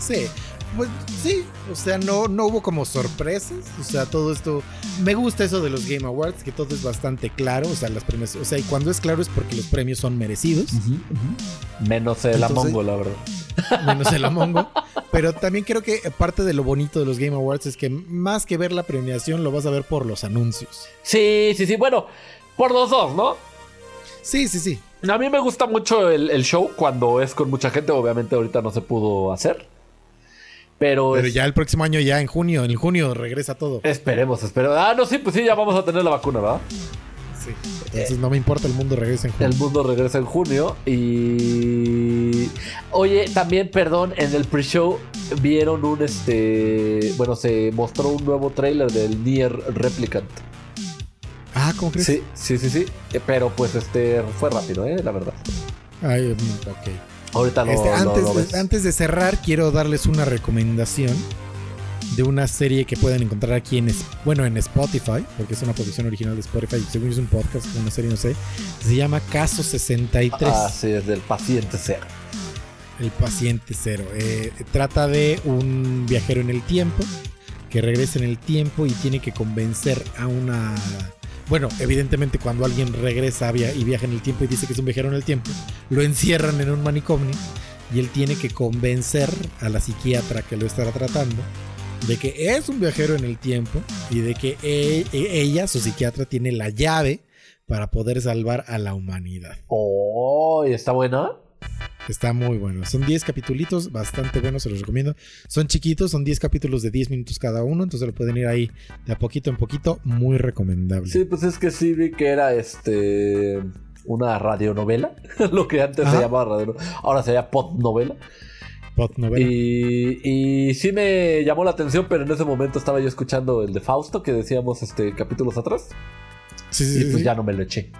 Sí, pues sí, o sea, no, no hubo como sorpresas, o sea, todo esto, me gusta eso de los Game Awards, que todo es bastante claro, o sea, las premios, o sea, y cuando es claro es porque los premios son merecidos. Menos el Among Us, la verdad. Menos el Among Us. Pero también creo que parte de lo bonito de los Game Awards es que más que ver la premiación, lo vas a ver por los anuncios. Sí, sí, sí, bueno, por los dos, ¿no? Sí, sí, sí. A mí me gusta mucho el, el show cuando es con mucha gente, obviamente ahorita no se pudo hacer. Pero, Pero ya el próximo año, ya en junio, en junio regresa todo. Esperemos, esperemos. Ah, no, sí, pues sí, ya vamos a tener la vacuna, ¿verdad? Sí. Entonces no me importa, el mundo regresa en junio. El mundo regresa en junio y... Oye, también, perdón, en el pre-show vieron un, este... Bueno, se mostró un nuevo trailer del Nier Replicant. Ah, ¿cómo crees? Sí, sí, sí, sí. Pero pues este fue rápido, ¿eh? La verdad. Ay, ok. Ahorita lo, Este, antes, lo ves. antes de cerrar, quiero darles una recomendación de una serie que pueden encontrar aquí en, bueno, en Spotify, porque es una producción original de Spotify, según es un podcast, una serie, no sé. Se llama Caso 63, Ah, sí, es del paciente cero. El paciente cero. Eh, trata de un viajero en el tiempo que regresa en el tiempo y tiene que convencer a una... Bueno, evidentemente cuando alguien regresa y viaja en el tiempo y dice que es un viajero en el tiempo, lo encierran en un manicomio y él tiene que convencer a la psiquiatra que lo estará tratando de que es un viajero en el tiempo y de que e- e- ella, su psiquiatra, tiene la llave para poder salvar a la humanidad. Oh, ¿y está buena? Está muy bueno. Son 10 capítulos, bastante buenos, se los recomiendo. Son chiquitos, son 10 capítulos de 10 minutos cada uno, entonces lo pueden ir ahí de a poquito en poquito, muy recomendable. Sí, pues es que sí vi que era este una radionovela, lo que antes se llamaba radio, ahora se llama podnovela. Podnovela. Y, y sí me llamó la atención, pero en ese momento estaba yo escuchando el de Fausto que decíamos este capítulos atrás Sí, sí, y pues sí. ya no me lo eché.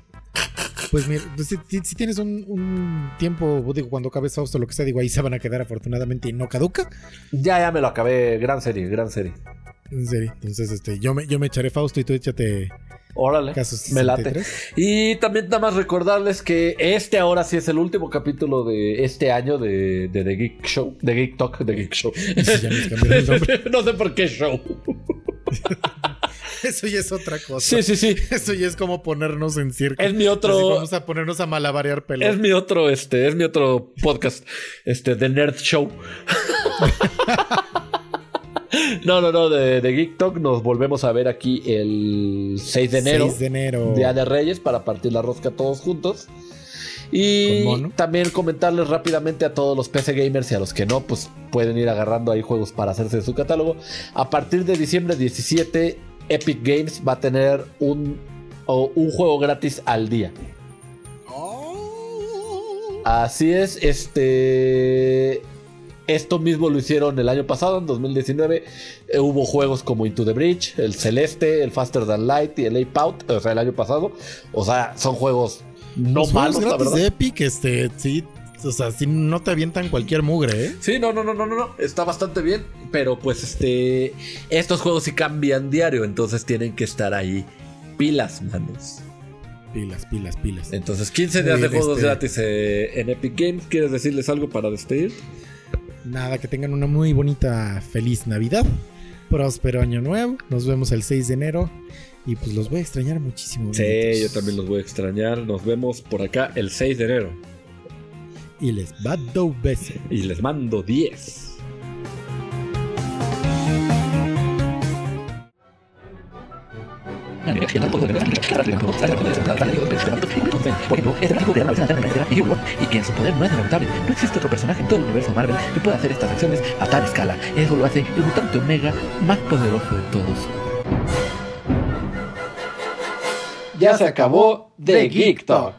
Pues mira, pues si, tienes un, un tiempo, digo, cuando acabes Fausto, lo que sea, digo, ahí se van a quedar afortunadamente y no caduca. Ya, ya me lo acabé, gran serie, gran serie. En serio. Entonces, este, yo me, yo me echaré Fausto y tú échate Órale, casos me late. 63. Y también nada más recordarles que este ahora sí es el último capítulo de este año de, de The Geek Show, de Geek Talk, de Geek Show. Sí, ya nos cambiaron el nombre. no sé por qué show. Eso ya es otra cosa. Sí, sí, sí. Eso ya es como ponernos en circo. Es mi otro- Así vamos a ponernos a malabarear pelo. Es mi otro, este, es mi otro podcast, este, The Nerd Show. no, no, no, de, de Geek Talk nos volvemos a ver aquí el 6 de enero, 6 de enero. Día de Reyes, para partir la rosca todos juntos. Y también comentarles rápidamente a todos los PC gamers y a los que no, pues pueden ir agarrando ahí juegos para hacerse de su catálogo. A partir de diciembre 17, Epic Games va a tener un, o un juego gratis al día. Oh. Así es, este. Esto mismo lo hicieron el año pasado, en 2019. Eh, hubo juegos como Into the Bridge, el Celeste, el Faster Than Light y el Ape Out, o sea, el año pasado. O sea, son juegos no Los malos, la verdad. de Epic, este, sí. O sea, sí no te avientan cualquier mugre, ¿eh? Sí, no, no, no, no, no, no. Está bastante bien. Pero pues este. Estos juegos sí cambian diario. Entonces tienen que estar ahí. Pilas, manos. Pilas, pilas, pilas. Entonces, 15 Muy días de juegos este- gratis eh, en Epic Games. ¿Quieres decirles algo para despedir? Nada, que tengan una muy bonita, feliz Navidad. Próspero año nuevo. Nos vemos el 6 de enero. Y pues los voy a extrañar muchísimo. Sí, bonitos. yo también los voy a extrañar. Nos vemos por acá el 6 de enero. Y les mando besos. Y les mando 10. Por ejemplo, este tipo de arma es una tercera y que en su poder no es inagotable. No existe otro personaje en todo el universo Marvel que pueda hacer estas acciones a tal escala. Eso lo hace el mutante Omega más poderoso de todos. Ya se acabó The Geek Talk.